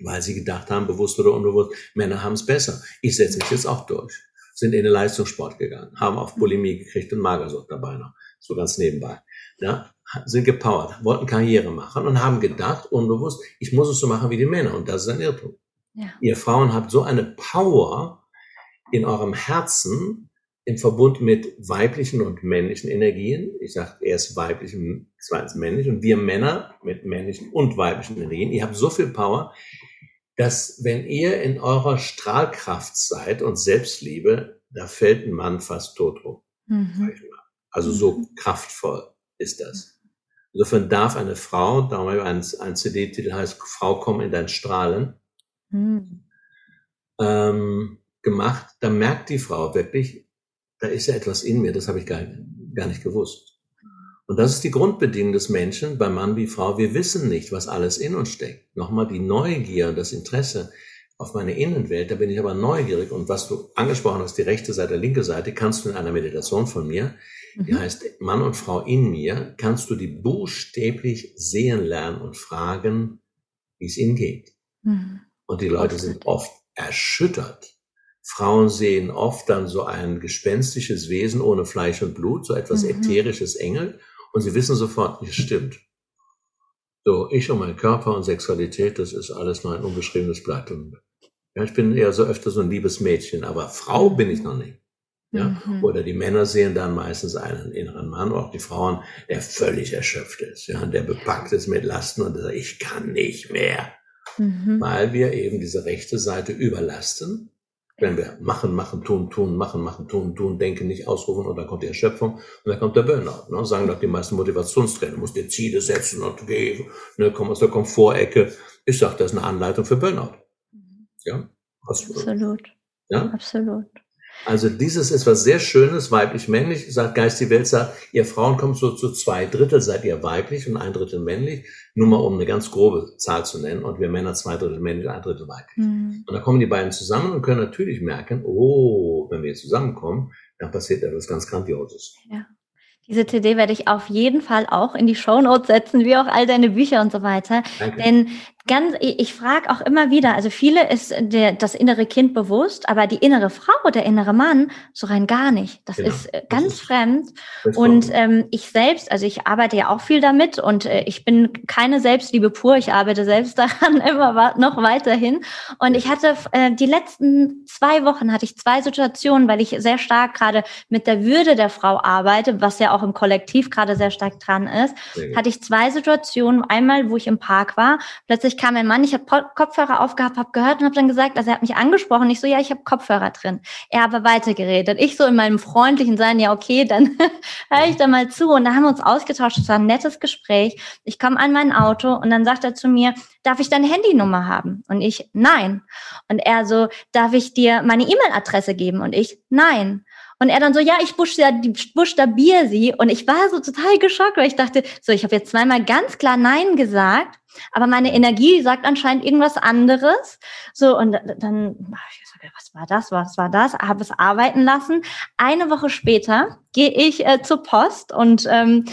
weil sie gedacht haben, bewusst oder unbewusst, Männer haben es besser. Ich setze mich jetzt auch durch. Sind in den Leistungssport gegangen, haben auf Bulimie gekriegt und Magersucht dabei noch, so ganz nebenbei. Ja, sind gepowert, wollten Karriere machen und haben gedacht, unbewusst, ich muss es so machen wie die Männer. Und das ist ein Irrtum. Ja. Ihr Frauen habt so eine Power in eurem Herzen im Verbund mit weiblichen und männlichen Energien. Ich sage erst weiblich und zweitens männlich. Und wir Männer mit männlichen und weiblichen Energien. Ihr habt so viel Power, dass wenn ihr in eurer Strahlkraft seid und Selbstliebe, da fällt ein Mann fast tot rum. Mhm. Also so mhm. kraftvoll ist das. Insofern darf eine Frau, darum ein, ein CD-Titel heißt Frau, komm in dein Strahlen, mhm. ähm, gemacht, da merkt die Frau wirklich, da ist ja etwas in mir, das habe ich gar, gar nicht gewusst. Und das ist die Grundbedingung des Menschen, bei Mann wie Frau. Wir wissen nicht, was alles in uns steckt. Nochmal die Neugier und das Interesse auf meine Innenwelt, da bin ich aber neugierig. Und was du angesprochen hast, die rechte Seite, linke Seite, kannst du in einer Meditation von mir, die mhm. heißt Mann und Frau in mir, kannst du die buchstäblich sehen lernen und fragen, wie es ihnen geht. Mhm. Und die Leute sind oft erschüttert. Frauen sehen oft dann so ein gespenstisches Wesen ohne Fleisch und Blut, so etwas mhm. ätherisches Engel, und sie wissen sofort, es stimmt. So, ich und mein Körper und Sexualität, das ist alles nur ein unbeschriebenes Blatt. Und, ja, ich bin eher so öfter so ein liebes Mädchen, aber Frau bin ich noch nicht. Ja? Mhm. Oder die Männer sehen dann meistens einen inneren Mann, auch die Frauen, der völlig erschöpft ist, ja, der bepackt ist mit Lasten und sagt, ich kann nicht mehr. Mhm. Weil wir eben diese rechte Seite überlasten. Wenn wir machen, machen, tun, tun, machen, machen, tun, tun, denken, nicht ausrufen und dann kommt die Erschöpfung und dann kommt der Burnout. Ne? Sagen doch die meisten Motivationstrainer, musst dir Ziele setzen und gehen, ne, komm aus der Komfortecke. Ich sage, das ist eine Anleitung für Burnout. Mhm. Ja? Absolut. Ja? Absolut. Also dieses ist was sehr Schönes, weiblich-männlich, sagt Geist die Welt, sagt, ihr Frauen kommt so zu zwei Drittel, seid ihr weiblich und ein Drittel männlich, nur mal um eine ganz grobe Zahl zu nennen, und wir Männer zwei Drittel männlich, ein Drittel weiblich. Mhm. Und da kommen die beiden zusammen und können natürlich merken, oh, wenn wir zusammenkommen, dann passiert etwas ganz Grandioses. Ja. Diese CD werde ich auf jeden Fall auch in die Show Notes setzen, wie auch all deine Bücher und so weiter. Danke. Denn ganz, ich, frage auch immer wieder, also viele ist der, das innere Kind bewusst, aber die innere Frau, der innere Mann, so rein gar nicht. Das genau. ist äh, ganz das ist, fremd. Und ähm, ich selbst, also ich arbeite ja auch viel damit und äh, ich bin keine Selbstliebe pur, ich arbeite selbst daran immer noch weiterhin. Und ich hatte äh, die letzten zwei Wochen hatte ich zwei Situationen, weil ich sehr stark gerade mit der Würde der Frau arbeite, was ja auch im Kollektiv gerade sehr stark dran ist, hatte ich zwei Situationen. Einmal, wo ich im Park war, plötzlich plötzlich kam ein Mann, ich habe Kopfhörer aufgehabt, habe gehört und habe dann gesagt, also er hat mich angesprochen. Ich so, ja, ich habe Kopfhörer drin. Er aber weitergeredet. Ich so in meinem freundlichen Sein, ja, okay, dann höre ich da mal zu. Und da haben wir uns ausgetauscht. Es war ein nettes Gespräch. Ich komme an mein Auto und dann sagt er zu mir, darf ich deine Handynummer haben? Und ich, nein. Und er so, darf ich dir meine E-Mail-Adresse geben? Und ich, nein. Und er dann so, ja, ich buchstabiere sie. Und ich war so total geschockt, weil ich dachte, so, ich habe jetzt zweimal ganz klar Nein gesagt, aber meine Energie sagt anscheinend irgendwas anderes. So, und dann, was war das, was war das? Habe es arbeiten lassen. Eine Woche später gehe ich äh, zur Post und ähm,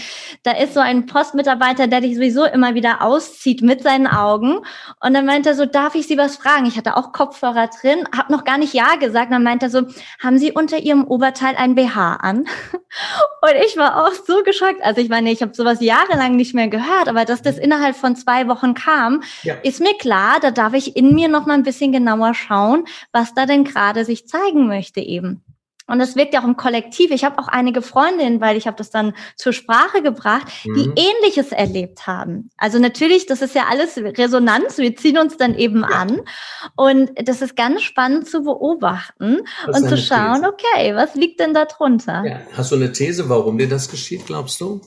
da ist so ein Postmitarbeiter, der dich sowieso immer wieder auszieht mit seinen Augen. Und dann meint er so, darf ich Sie was fragen? Ich hatte auch Kopfhörer drin, habe noch gar nicht Ja gesagt. Dann meint er so, haben Sie unter Ihrem Oberteil ein BH an? Und ich war auch so geschockt. Also ich meine, ich habe sowas jahrelang nicht mehr gehört, aber dass das innerhalb von zwei Wochen kam, ja. ist mir klar, da darf ich in mir noch mal ein bisschen genauer schauen, was da denn gerade sich zeigen möchte eben. Und das wirkt ja auch im Kollektiv. Ich habe auch einige Freundinnen, weil ich habe das dann zur Sprache gebracht, mhm. die Ähnliches erlebt haben. Also natürlich, das ist ja alles Resonanz. Wir ziehen uns dann eben ja. an. Und das ist ganz spannend zu beobachten und zu schauen, These. okay, was liegt denn da drunter? Ja. Hast du eine These, warum dir das geschieht, glaubst du?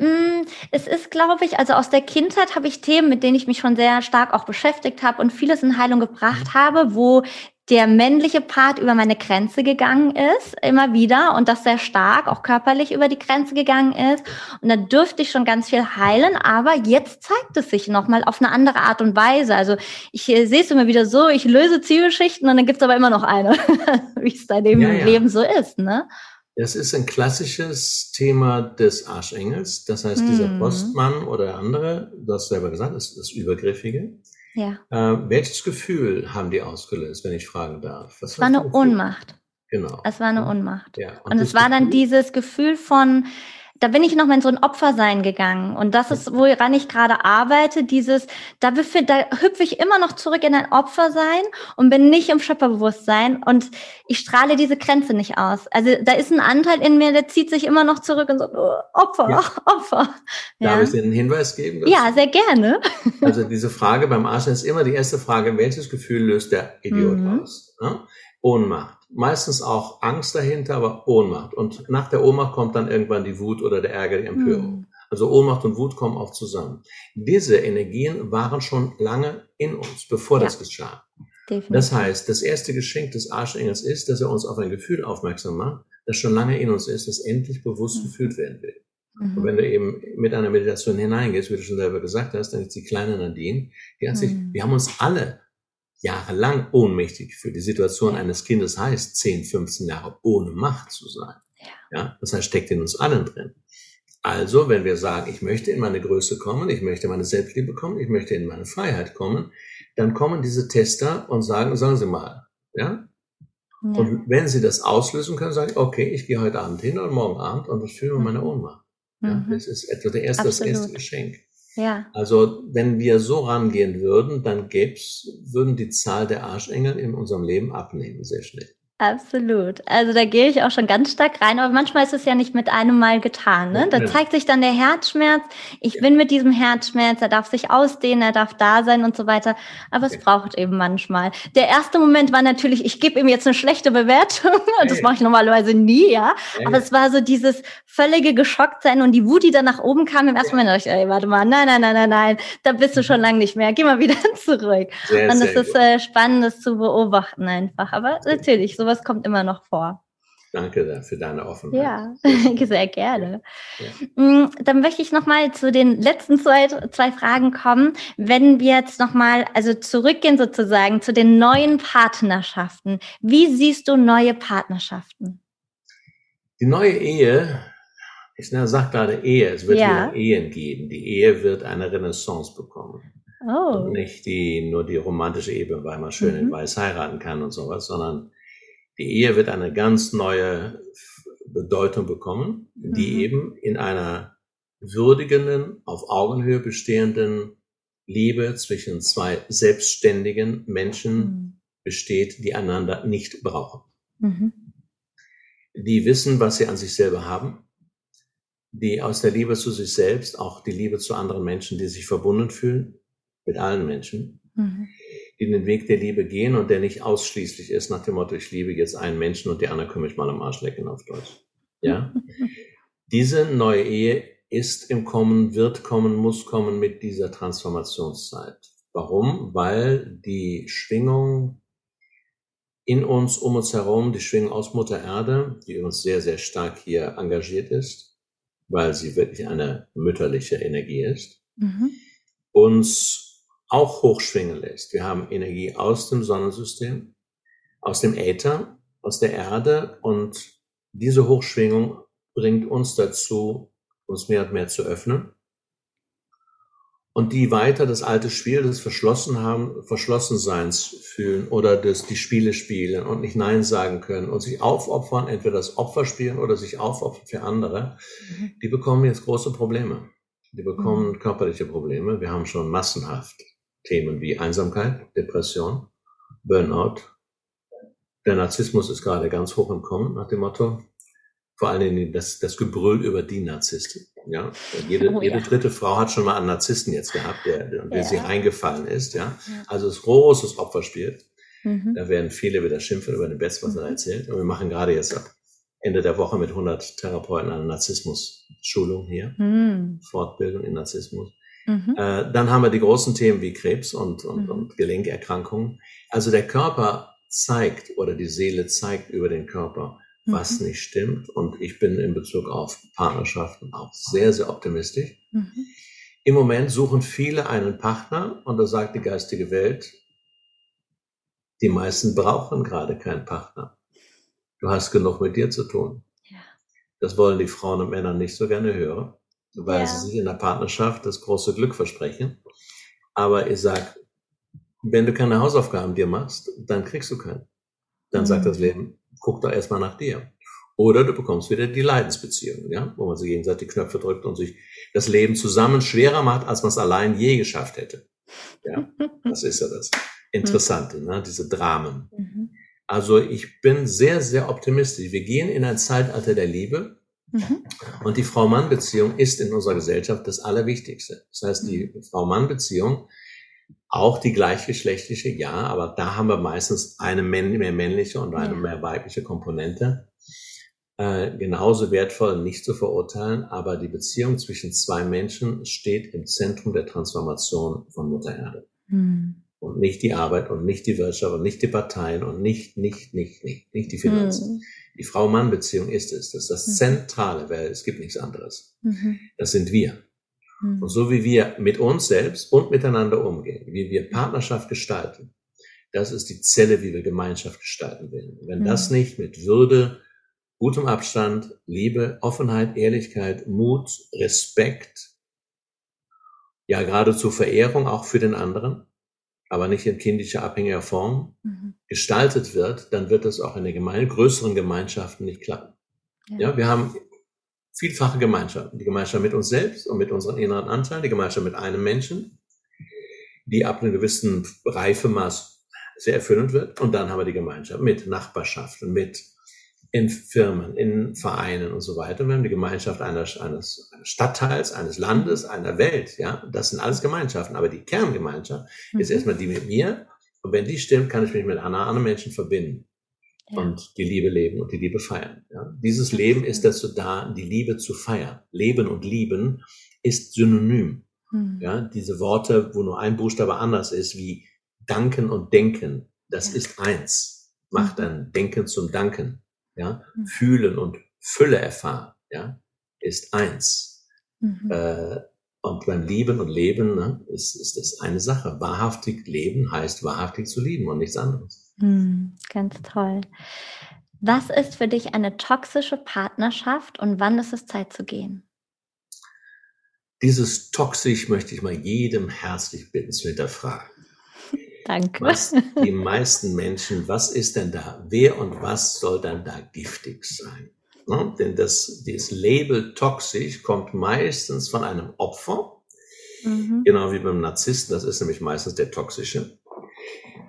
Mm, es ist, glaube ich, also aus der Kindheit habe ich Themen, mit denen ich mich schon sehr stark auch beschäftigt habe und vieles in Heilung gebracht mhm. habe, wo der männliche Part über meine Grenze gegangen ist, immer wieder und das sehr stark, auch körperlich über die Grenze gegangen ist. Und da dürfte ich schon ganz viel heilen, aber jetzt zeigt es sich nochmal auf eine andere Art und Weise. Also ich äh, sehe es immer wieder so, ich löse Zielgeschichten und dann gibt es aber immer noch eine, wie es dann eben ja, im ja. Leben so ist. Ne? Das ist ein klassisches Thema des Arschengels. Das heißt, dieser mhm. Postmann oder andere, du hast selber gesagt, ist das Übergriffige. Ja. Äh, welches Gefühl haben die ausgelöst, wenn ich fragen darf? Was es war eine Ohnmacht. Genau. Es war eine Ohnmacht. Ja. Und, und es war dann dieses Gefühl von, da bin ich noch mal in so ein Opfersein gegangen. Und das ist, woran ich gerade arbeite, dieses, da, befind, da hüpfe ich immer noch zurück in ein Opfersein und bin nicht im Schöpferbewusstsein und ich strahle diese Grenze nicht aus. Also da ist ein Anteil in mir, der zieht sich immer noch zurück und so, oh, Opfer, ja. Opfer. Ja. Darf ich dir einen Hinweis geben? Ja, sehr gerne. Also diese Frage beim Arsch ist immer die erste Frage, welches Gefühl löst der Idiot mhm. aus? Ja? Ohnmacht meistens auch Angst dahinter, aber Ohnmacht. Und nach der Ohnmacht kommt dann irgendwann die Wut oder der Ärger, die Empörung. Mhm. Also Ohnmacht und Wut kommen auch zusammen. Diese Energien waren schon lange in uns, bevor ja. das geschah. Definitiv. Das heißt, das erste Geschenk des Arschengels ist, dass er uns auf ein Gefühl aufmerksam macht, das schon lange in uns ist, das endlich bewusst mhm. gefühlt werden will. Mhm. Und wenn du eben mit einer Meditation hineingehst, wie du schon selber gesagt hast, dann ist die kleine Nadine, die hat sich, mhm. wir haben uns alle jahrelang ohnmächtig für die Situation eines Kindes heißt, 10, 15 Jahre ohne Macht zu sein. Ja. ja. Das heißt, steckt in uns allen drin. Also, wenn wir sagen, ich möchte in meine Größe kommen, ich möchte meine Selbstliebe kommen, ich möchte in meine Freiheit kommen, dann kommen diese Tester und sagen, sagen Sie mal, ja? ja. Und wenn Sie das auslösen können, sagen, okay, ich gehe heute Abend hin und morgen Abend und fühle mir meine mhm. Ohnmacht. Ja, mhm. Das ist etwa der erste, das erste Geschenk. Ja. Also wenn wir so rangehen würden, dann gäb's, würden die Zahl der Arschengel in unserem Leben abnehmen, sehr schnell. Absolut. Also da gehe ich auch schon ganz stark rein, aber manchmal ist es ja nicht mit einem Mal getan. Ne? Da zeigt sich dann der Herzschmerz. Ich ja. bin mit diesem Herzschmerz, er darf sich ausdehnen, er darf da sein und so weiter. Aber es ja. braucht eben manchmal. Der erste Moment war natürlich, ich gebe ihm jetzt eine schlechte Bewertung. Und das mache ich normalerweise nie, ja. Aber es war so dieses völlige Geschocktsein und die Wut, die dann nach oben kam im ersten Moment, dachte ich, ey, warte mal, nein, nein, nein, nein, nein, da bist du schon lange nicht mehr. Geh mal wieder zurück. Sehr, und es ist äh, spannend, das zu beobachten einfach. Aber natürlich, so sowas kommt immer noch vor. Danke für deine Offenheit. Ja, sehr gerne. Ja. Mm, dann möchte ich nochmal zu den letzten zwei, zwei Fragen kommen. Wenn wir jetzt nochmal, also zurückgehen sozusagen zu den neuen Partnerschaften. Wie siehst du neue Partnerschaften? Die neue Ehe, ich sage gerade Ehe, es wird ja. wieder Ehen geben. Die Ehe wird eine Renaissance bekommen. Oh. Und nicht die, nur die romantische Ehe, weil man schön mhm. in Weiß heiraten kann und sowas, sondern die Ehe wird eine ganz neue Bedeutung bekommen, die mhm. eben in einer würdigenden, auf Augenhöhe bestehenden Liebe zwischen zwei selbstständigen Menschen mhm. besteht, die einander nicht brauchen. Mhm. Die wissen, was sie an sich selber haben, die aus der Liebe zu sich selbst auch die Liebe zu anderen Menschen, die sich verbunden fühlen, mit allen Menschen, mhm die den Weg der Liebe gehen und der nicht ausschließlich ist nach dem Motto, ich liebe jetzt einen Menschen und die anderen kümmere ich mal am Arsch lecken auf Deutsch. Ja? Diese neue Ehe ist im Kommen, wird kommen, muss kommen mit dieser Transformationszeit. Warum? Weil die Schwingung in uns, um uns herum, die Schwingung aus Mutter Erde, die uns sehr, sehr stark hier engagiert ist, weil sie wirklich eine mütterliche Energie ist, mhm. uns auch hochschwingen lässt. Wir haben Energie aus dem Sonnensystem, aus dem Äther, aus der Erde und diese Hochschwingung bringt uns dazu, uns mehr und mehr zu öffnen und die weiter das alte Spiel des Verschlossen haben, Verschlossenseins fühlen oder das, die Spiele spielen und nicht Nein sagen können und sich aufopfern, entweder das Opfer spielen oder sich aufopfern für andere, mhm. die bekommen jetzt große Probleme. Die bekommen mhm. körperliche Probleme. Wir haben schon massenhaft Themen wie Einsamkeit, Depression, Burnout. Der Narzissmus ist gerade ganz hoch im Kommen nach dem Motto. Vor allen Dingen das, das Gebrüll über die Narzisstin. Ja, jede, oh, jede dritte Frau hat schon mal einen Narzissten jetzt gehabt, der, der, ja. sie reingefallen ist. Ja, also es großes Opferspiel. Mhm. Da werden viele wieder schimpfen über den Best, was mhm. er erzählt. Und wir machen gerade jetzt ab Ende der Woche mit 100 Therapeuten eine Narzissmus-Schulung hier. Mhm. Fortbildung in Narzissmus. Mhm. Äh, dann haben wir die großen Themen wie Krebs und, und, mhm. und Gelenkerkrankungen. Also der Körper zeigt oder die Seele zeigt über den Körper, was mhm. nicht stimmt. Und ich bin in Bezug auf Partnerschaften auch sehr, sehr optimistisch. Mhm. Im Moment suchen viele einen Partner und da sagt die geistige Welt, die meisten brauchen gerade keinen Partner. Du hast genug mit dir zu tun. Ja. Das wollen die Frauen und Männer nicht so gerne hören weil ja. sie sich in der Partnerschaft das große Glück versprechen. Aber ich sag, Wenn du keine Hausaufgaben dir machst, dann kriegst du keinen. Dann mhm. sagt das Leben, guck doch erstmal nach dir. Oder du bekommst wieder die Leidensbeziehung, ja, wo man sich gegenseitig Knöpfe drückt und sich das Leben zusammen schwerer macht, als man es allein je geschafft hätte. Ja, das ist ja das Interessante, ne? diese Dramen. Mhm. Also ich bin sehr, sehr optimistisch. Wir gehen in ein Zeitalter der Liebe. Mhm. Und die Frau-Mann-Beziehung ist in unserer Gesellschaft das Allerwichtigste. Das heißt, die mhm. Frau-Mann-Beziehung, auch die gleichgeschlechtliche, ja, aber da haben wir meistens eine mehr männliche und eine mehr weibliche Komponente. Äh, genauso wertvoll nicht zu verurteilen, aber die Beziehung zwischen zwei Menschen steht im Zentrum der Transformation von Mutter Erde. Mhm und nicht die Arbeit und nicht die Wirtschaft und nicht die Parteien und nicht, nicht, nicht, nicht, nicht die Finanzen. Mhm. Die Frau-Mann-Beziehung ist es. Das ist das mhm. Zentrale, weil es gibt nichts anderes. Mhm. Das sind wir. Mhm. Und so wie wir mit uns selbst und miteinander umgehen, wie wir Partnerschaft gestalten, das ist die Zelle, wie wir Gemeinschaft gestalten werden. Wenn das nicht mit Würde, gutem Abstand, Liebe, Offenheit, Ehrlichkeit, Mut, Respekt, ja geradezu Verehrung auch für den anderen, aber nicht in kindischer abhängiger Form mhm. gestaltet wird, dann wird das auch in den Gemeinde, größeren Gemeinschaften nicht klappen. Ja. ja. wir haben vielfache Gemeinschaften. Die Gemeinschaft mit uns selbst und mit unseren inneren Anteilen, die Gemeinschaft mit einem Menschen, die ab einem gewissen Reifemaß sehr erfüllend wird. Und dann haben wir die Gemeinschaft mit Nachbarschaften, mit in Firmen, in Vereinen und so weiter. Wir haben die Gemeinschaft eines, eines, Stadtteils, eines Landes, einer Welt. Ja, das sind alles Gemeinschaften. Aber die Kerngemeinschaft mhm. ist erstmal die mit mir. Und wenn die stimmt, kann ich mich mit anderen Menschen verbinden ja. und die Liebe leben und die Liebe feiern. Ja. Dieses Leben ist dazu da, die Liebe zu feiern. Leben und Lieben ist synonym. Mhm. Ja, diese Worte, wo nur ein Buchstabe anders ist, wie danken und denken, das ja. ist eins. Macht mhm. dann Denken zum Danken ja, mhm. fühlen und Fülle erfahren, ja, ist eins. Mhm. Äh, und beim Lieben und Leben ne, ist, ist das eine Sache. Wahrhaftig leben heißt wahrhaftig zu lieben und nichts anderes. Mhm, ganz toll. Was ist für dich eine toxische Partnerschaft und wann ist es Zeit zu gehen? Dieses toxisch möchte ich mal jedem herzlich bitten zu hinterfragen. Danke. Was die meisten Menschen, was ist denn da? Wer und was soll dann da giftig sein? Ne? Denn das, das Label toxisch kommt meistens von einem Opfer, mhm. genau wie beim Narzissten, das ist nämlich meistens der toxische.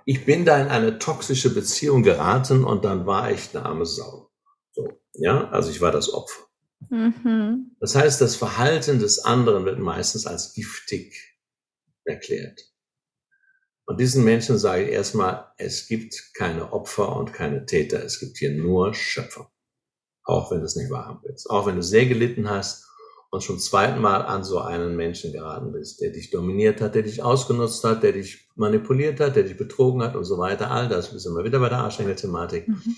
Ich bin da in eine toxische Beziehung geraten und dann war ich eine arme Sau. So, ja, also ich war das Opfer. Mhm. Das heißt, das Verhalten des anderen wird meistens als giftig erklärt. Und diesen Menschen sage ich erstmal, es gibt keine Opfer und keine Täter, es gibt hier nur Schöpfer. Auch wenn du es nicht wahrhaben willst. Auch wenn du sehr gelitten hast und schon zweitenmal an so einen Menschen geraten bist, der dich dominiert hat, der dich ausgenutzt hat, der dich manipuliert hat, der dich betrogen hat und so weiter. All das, wir sind mal wieder bei der Arschengel-Thematik. Mhm.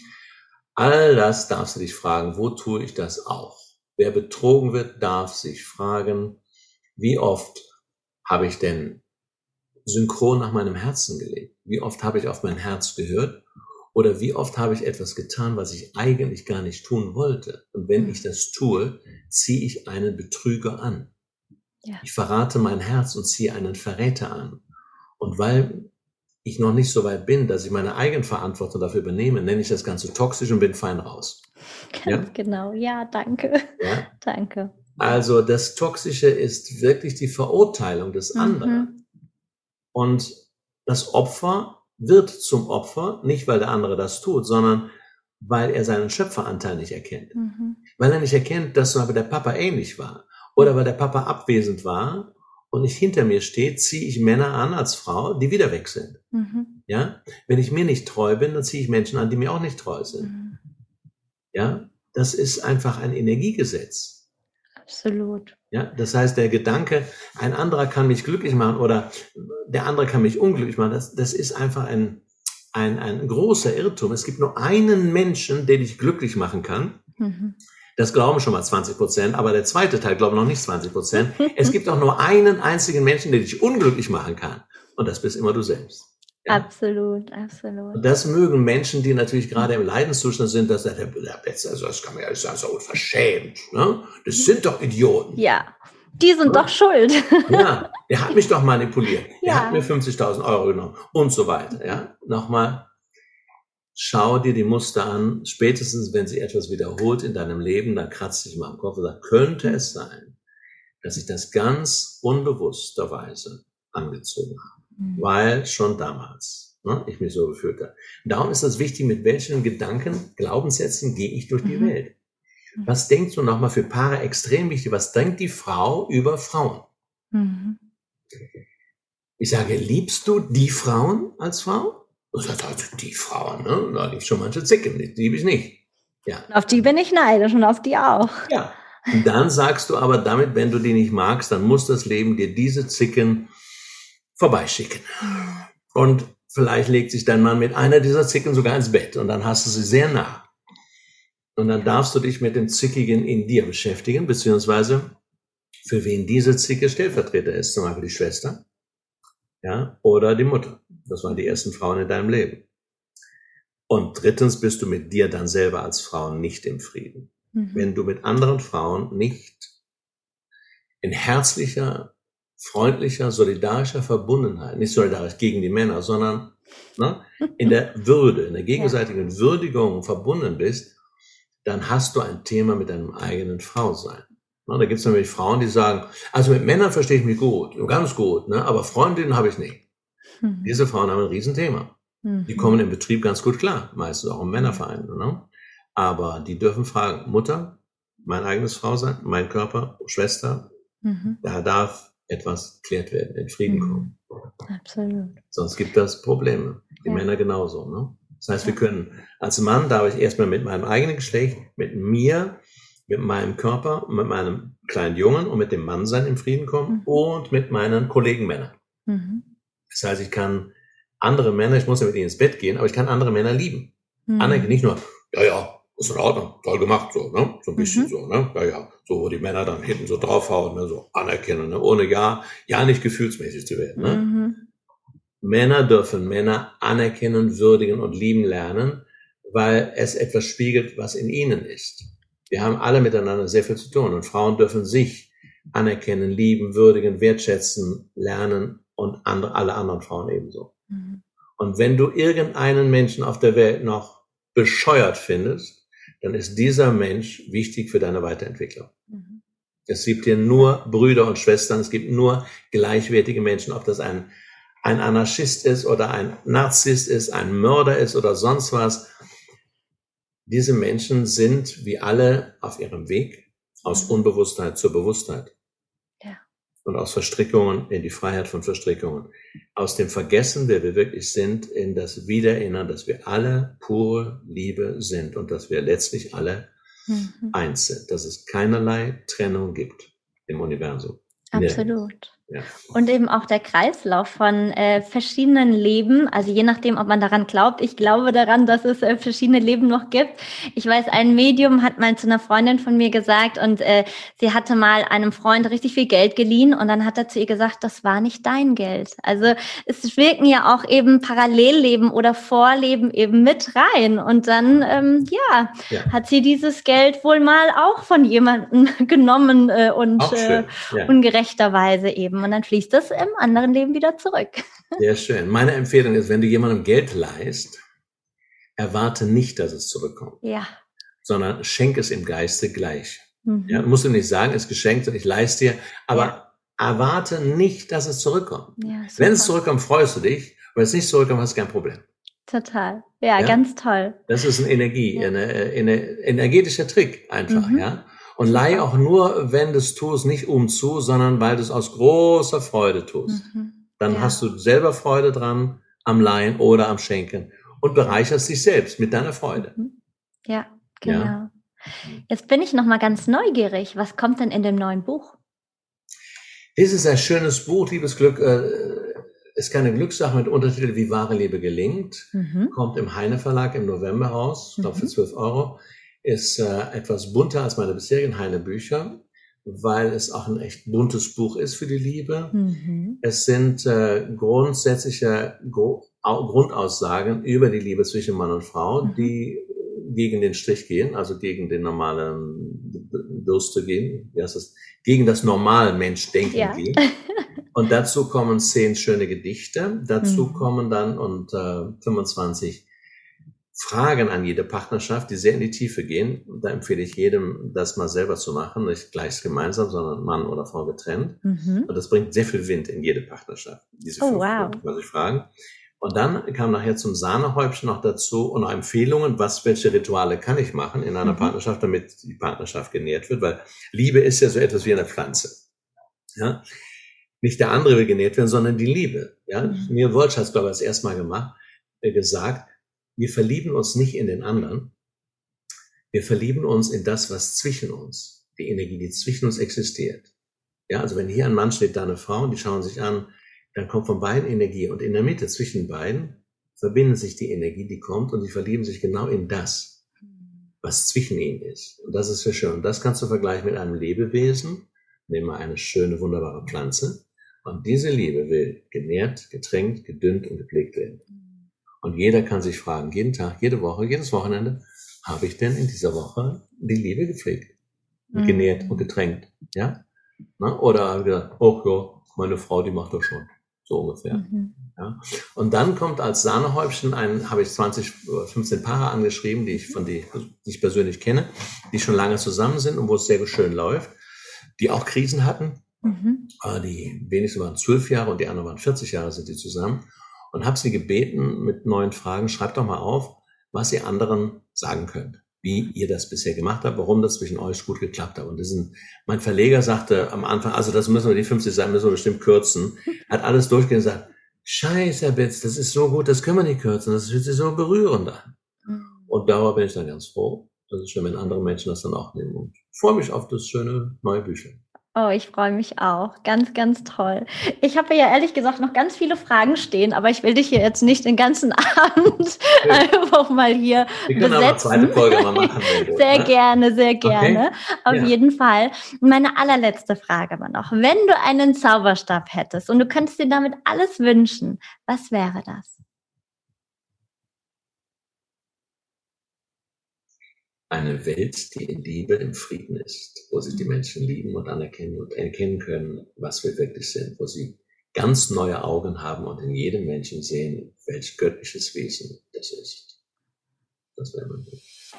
All das darfst du dich fragen, wo tue ich das auch? Wer betrogen wird, darf sich fragen, wie oft habe ich denn synchron nach meinem Herzen gelebt? Wie oft habe ich auf mein Herz gehört? Oder wie oft habe ich etwas getan, was ich eigentlich gar nicht tun wollte? Und wenn ich das tue, ziehe ich einen Betrüger an. Ja. Ich verrate mein Herz und ziehe einen Verräter an. Und weil ich noch nicht so weit bin, dass ich meine Eigenverantwortung dafür übernehme, nenne ich das Ganze toxisch und bin fein raus. Ganz ja? genau, ja, danke. Ja? Danke. Also das Toxische ist wirklich die Verurteilung des mhm. anderen. Und das Opfer wird zum Opfer, nicht weil der andere das tut, sondern weil er seinen Schöpferanteil nicht erkennt. Mhm. Weil er nicht erkennt, dass aber der Papa ähnlich war. Oder weil der Papa abwesend war und nicht hinter mir steht, ziehe ich Männer an als Frau, die wieder weg sind. Mhm. Ja? Wenn ich mir nicht treu bin, dann ziehe ich Menschen an, die mir auch nicht treu sind. Mhm. Ja? Das ist einfach ein Energiegesetz. Absolut. Ja, das heißt, der Gedanke, ein anderer kann mich glücklich machen oder der andere kann mich unglücklich machen, das, das ist einfach ein, ein, ein großer Irrtum. Es gibt nur einen Menschen, der dich glücklich machen kann. Mhm. Das glauben schon mal 20 Prozent, aber der zweite Teil glauben noch nicht 20 Prozent. es gibt auch nur einen einzigen Menschen, der dich unglücklich machen kann. Und das bist immer du selbst. Ja? Absolut, absolut. Und das mögen Menschen, die natürlich gerade im Leidenszustand sind, dass der, der, der also das kann man ja sagen, so unverschämt. Ne? Das sind doch Idioten. Ja. die sind ja. doch schuld. Ja, der hat mich doch manipuliert. Der ja. hat mir 50.000 Euro genommen und so weiter. Ja, nochmal, schau dir die Muster an. Spätestens, wenn sich etwas wiederholt in deinem Leben, dann kratzt dich mal am Kopf und sagt, könnte es sein, dass ich das ganz unbewussterweise angezogen habe, mhm. weil schon damals ne, ich mich so gefühlt habe. darum ist es wichtig, mit welchen Gedanken, Glaubenssätzen gehe ich durch die mhm. Welt. Mhm. Was denkst du nochmal für Paare extrem wichtig? Was denkt die Frau über Frauen? Mhm. Ich sage, liebst du die Frauen als Frau? Und sagt also die Frauen, ne? Da liegt schon manche Zicken, die liebe ich nicht. Ja. Auf die bin ich neidisch und auf die auch. Ja. Und dann sagst du aber damit, wenn du die nicht magst, dann muss das Leben dir diese Zicken vorbeischicken. Und vielleicht legt sich dein Mann mit einer dieser Zicken sogar ins Bett und dann hast du sie sehr nah. Und dann darfst du dich mit dem Zickigen in dir beschäftigen, beziehungsweise für wen diese Zicke Stellvertreter ist, zum Beispiel die Schwester, ja, oder die Mutter. Das waren die ersten Frauen in deinem Leben. Und drittens bist du mit dir dann selber als Frau nicht im Frieden. Mhm. Wenn du mit anderen Frauen nicht in herzlicher, freundlicher, solidarischer Verbundenheit, nicht solidarisch gegen die Männer, sondern ne, in der Würde, in der gegenseitigen ja. Würdigung verbunden bist, dann hast du ein Thema mit deinem eigenen Frausein. Ne, da gibt es nämlich Frauen, die sagen, also mit Männern verstehe ich mich gut, ganz gut, ne, aber Freundinnen habe ich nicht. Mhm. Diese Frauen haben ein Riesenthema. Mhm. Die kommen im Betrieb ganz gut klar, meistens auch im Männerverein. Ne? Aber die dürfen fragen, Mutter, mein eigenes Frau sein, mein Körper, Schwester, mhm. da darf etwas geklärt werden, in Frieden mhm. kommen. Absolut. Sonst gibt das Probleme. Die ja. Männer genauso. Ne? Das heißt, wir können, als Mann darf ich erstmal mit meinem eigenen Geschlecht, mit mir, mit meinem Körper, mit meinem kleinen Jungen und mit dem Mann sein in Frieden kommen mhm. und mit meinen Kollegen Männern. Mhm. Das heißt, ich kann andere Männer, ich muss ja mit ihnen ins Bett gehen, aber ich kann andere Männer lieben. Mhm. Anerkennen, nicht nur, ja, ja, ist in Ordnung, toll gemacht, so, ne? So ein bisschen mhm. so, ne? Ja, ja, so, wo die Männer dann hinten so draufhauen, ne? so anerkennen, ne? ohne ja, ja nicht gefühlsmäßig zu werden, ne? Mhm. Männer dürfen Männer anerkennen, würdigen und lieben lernen, weil es etwas spiegelt, was in ihnen ist. Wir haben alle miteinander sehr viel zu tun und Frauen dürfen sich anerkennen, lieben, würdigen, wertschätzen, lernen und andere, alle anderen Frauen ebenso. Mhm. Und wenn du irgendeinen Menschen auf der Welt noch bescheuert findest, dann ist dieser Mensch wichtig für deine Weiterentwicklung. Mhm. Es gibt hier nur Brüder und Schwestern, es gibt nur gleichwertige Menschen, ob das ein, ein Anarchist ist oder ein Narzisst ist, ein Mörder ist oder sonst was. Diese Menschen sind wie alle auf ihrem Weg aus mhm. Unbewusstheit zur Bewusstheit. Und aus Verstrickungen in die Freiheit von Verstrickungen. Aus dem Vergessen, wer wir wirklich sind, in das Wiedererinnern, dass wir alle pure Liebe sind und dass wir letztlich alle mhm. eins sind. Dass es keinerlei Trennung gibt im Universum. Absolut. Und eben auch der Kreislauf von äh, verschiedenen Leben, also je nachdem, ob man daran glaubt. Ich glaube daran, dass es äh, verschiedene Leben noch gibt. Ich weiß, ein Medium hat mal zu einer Freundin von mir gesagt und äh, sie hatte mal einem Freund richtig viel Geld geliehen und dann hat er zu ihr gesagt, das war nicht dein Geld. Also es wirken ja auch eben Parallelleben oder Vorleben eben mit rein und dann ähm, ja, ja, hat sie dieses Geld wohl mal auch von jemandem genommen äh, und äh, ja. ungerechterweise eben und dann fließt das im anderen Leben wieder zurück. Sehr schön. Meine Empfehlung ist, wenn du jemandem Geld leihst, erwarte nicht, dass es zurückkommt. Ja. Sondern schenk es im Geiste gleich. Mhm. Ja, musst du nicht sagen, es ist geschenkt und ich leiste dir, aber ja. erwarte nicht, dass es zurückkommt. Ja, wenn es zurückkommt, freust du dich. Wenn es nicht zurückkommt, hast du kein Problem. Total. Ja, ja, ganz toll. Das ist eine Energie, ja. eine, eine energetischer Trick einfach, mhm. ja. Und leih auch nur, wenn du es tust, nicht um zu, sondern weil du es aus großer Freude tust. Mhm. Dann ja. hast du selber Freude dran am Leihen oder am Schenken und bereicherst dich selbst mit deiner Freude. Mhm. Ja, genau. Ja. Jetzt bin ich noch mal ganz neugierig. Was kommt denn in dem neuen Buch? Dies ist ein schönes Buch, Liebes Glück. Äh, ist keine Glückssache mit Untertitel Wie wahre Liebe gelingt. Mhm. Kommt im Heine Verlag im November raus, ich glaube für 12 mhm. Euro ist äh, etwas bunter als meine bisherigen Heine-Bücher, weil es auch ein echt buntes Buch ist für die Liebe. Mhm. Es sind äh, grundsätzliche Gro Grundaussagen über die Liebe zwischen Mann und Frau, mhm. die gegen den Strich gehen, also gegen den normalen durchzugehen, wie heißt das, gegen das normale Menschdenken ja. geht. Und dazu kommen zehn schöne Gedichte, dazu mhm. kommen dann und äh, 25 Fragen an jede Partnerschaft, die sehr in die Tiefe gehen. Da empfehle ich jedem, das mal selber zu machen, nicht gleich gemeinsam, sondern Mann oder Frau getrennt. Mhm. Und das bringt sehr viel Wind in jede Partnerschaft. Diese oh, wow. Punkte, fragen. Und dann kam nachher zum Sahnehäubchen noch dazu und noch Empfehlungen, was, welche Rituale kann ich machen in einer mhm. Partnerschaft, damit die Partnerschaft genährt wird, weil Liebe ist ja so etwas wie eine Pflanze. Ja? Nicht der andere will genährt werden, sondern die Liebe. Ja? Mhm. Neil Wolsch hat es, glaube ich, das erste Mal gemacht, äh, gesagt, wir verlieben uns nicht in den anderen, wir verlieben uns in das, was zwischen uns, die Energie, die zwischen uns existiert. Ja, also wenn hier ein Mann steht, da eine Frau, und die schauen sich an, dann kommt von beiden Energie und in der Mitte zwischen beiden verbinden sich die Energie, die kommt und die verlieben sich genau in das, was zwischen ihnen ist. Und das ist sehr schön. Und das kannst du vergleichen mit einem Lebewesen, nehmen wir eine schöne, wunderbare Pflanze. Und diese Liebe will genährt, getränkt, gedünnt und gepflegt werden. Und jeder kann sich fragen, jeden Tag, jede Woche, jedes Wochenende, habe ich denn in dieser Woche die Liebe gepflegt, und mhm. genährt und getränkt, ja? Na, oder habe ich gedacht, oh ja, meine Frau, die macht das schon so ungefähr. Mhm. Ja. Und dann kommt als Sahnehäubchen ein, habe ich 20, 15 Paare angeschrieben, die ich von die, die ich persönlich kenne, die schon lange zusammen sind und wo es sehr schön läuft, die auch Krisen hatten. Mhm. Die wenigsten waren zwölf Jahre und die anderen waren 40 Jahre sind die zusammen und habe sie gebeten mit neuen Fragen, schreibt doch mal auf, was ihr anderen sagen könnt wie ihr das bisher gemacht habt, warum das zwischen euch gut geklappt hat. Und das sind, mein Verleger sagte am Anfang, also das müssen wir, die 50 Seiten müssen wir bestimmt kürzen, hat alles durchgehen und gesagt, scheiße, Herr Bitz, das ist so gut, das können wir nicht kürzen, das fühlt sich so berührend an. Mhm. Und darüber bin ich dann ganz froh. Das ist schön, wenn andere Menschen das dann auch nehmen. Und freue mich auf das schöne neue Büchlein. Oh, ich freue mich auch. Ganz, ganz toll. Ich habe ja ehrlich gesagt noch ganz viele Fragen stehen, aber ich will dich hier jetzt nicht den ganzen Abend ja. einfach mal hier Wir können besetzen. Aber zweite Folge mal machen. sehr ne? gerne, sehr gerne. Okay. Auf ja. jeden Fall. Meine allerletzte Frage war noch. Wenn du einen Zauberstab hättest und du könntest dir damit alles wünschen, was wäre das? Eine Welt, die in Liebe, im Frieden ist, wo sich die Menschen lieben und anerkennen und erkennen können, was wir wirklich sind, wo sie ganz neue Augen haben und in jedem Menschen sehen, welch göttliches Wesen das ist. Das wäre mein Wunsch.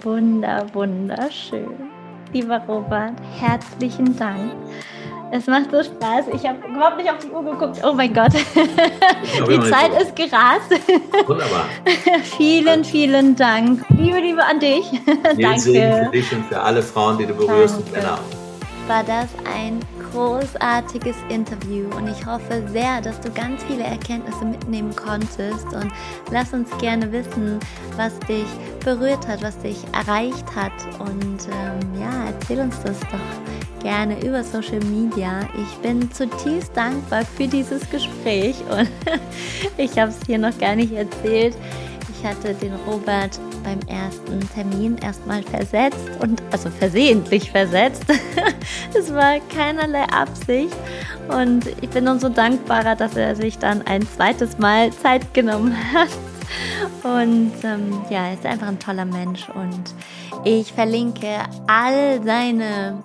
Wunder, wunderschön. Lieber Robert, herzlichen Dank. Es macht so Spaß. Ich habe überhaupt nicht auf die Uhr geguckt. Oh mein Gott. die Zeit ist gerast. Wunderbar. vielen, vielen Dank. Liebe, Liebe an dich. Danke. Für dich und für alle Frauen, die du berührst Danke. und Männer. War das ein großartiges Interview und ich hoffe sehr, dass du ganz viele Erkenntnisse mitnehmen konntest und lass uns gerne wissen, was dich berührt hat, was dich erreicht hat und ähm, ja, erzähl uns das doch gerne über Social Media. Ich bin zutiefst dankbar für dieses Gespräch und ich habe es hier noch gar nicht erzählt. Ich hatte den Robert beim ersten Termin erstmal versetzt und also versehentlich versetzt. es war keinerlei Absicht und ich bin umso dankbarer, dass er sich dann ein zweites Mal Zeit genommen hat. Und ähm, ja, er ist einfach ein toller Mensch und ich verlinke all seine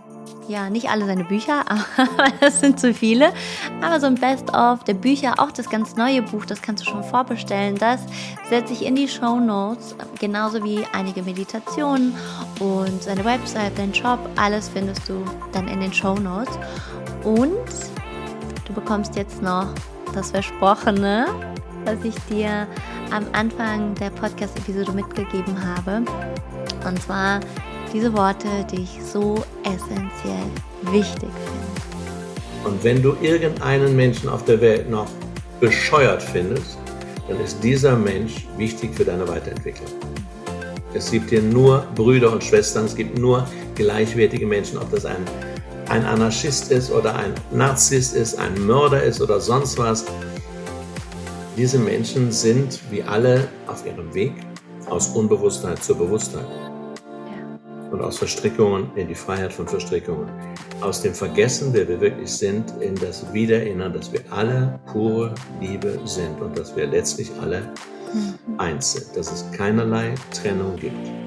ja, nicht alle seine Bücher, aber das sind zu viele. Aber so ein Best-of der Bücher, auch das ganz neue Buch, das kannst du schon vorbestellen. Das setze ich in die Show Notes, genauso wie einige Meditationen und seine Website, dein Shop. Alles findest du dann in den Show Notes. Und du bekommst jetzt noch das Versprochene, was ich dir am Anfang der Podcast-Episode mitgegeben habe. Und zwar diese Worte, die ich so essentiell wichtig finde. Und wenn du irgendeinen Menschen auf der Welt noch bescheuert findest, dann ist dieser Mensch wichtig für deine Weiterentwicklung. Es gibt hier nur Brüder und Schwestern, es gibt nur gleichwertige Menschen, ob das ein, ein Anarchist ist oder ein Narzisst ist, ein Mörder ist oder sonst was. Diese Menschen sind wie alle auf ihrem Weg aus Unbewusstheit zur Bewusstheit und aus Verstrickungen in die Freiheit von Verstrickungen. Aus dem Vergessen, wer wir wirklich sind, in das Wiedererinnern, dass wir alle pure Liebe sind und dass wir letztlich alle mhm. eins sind, dass es keinerlei Trennung gibt.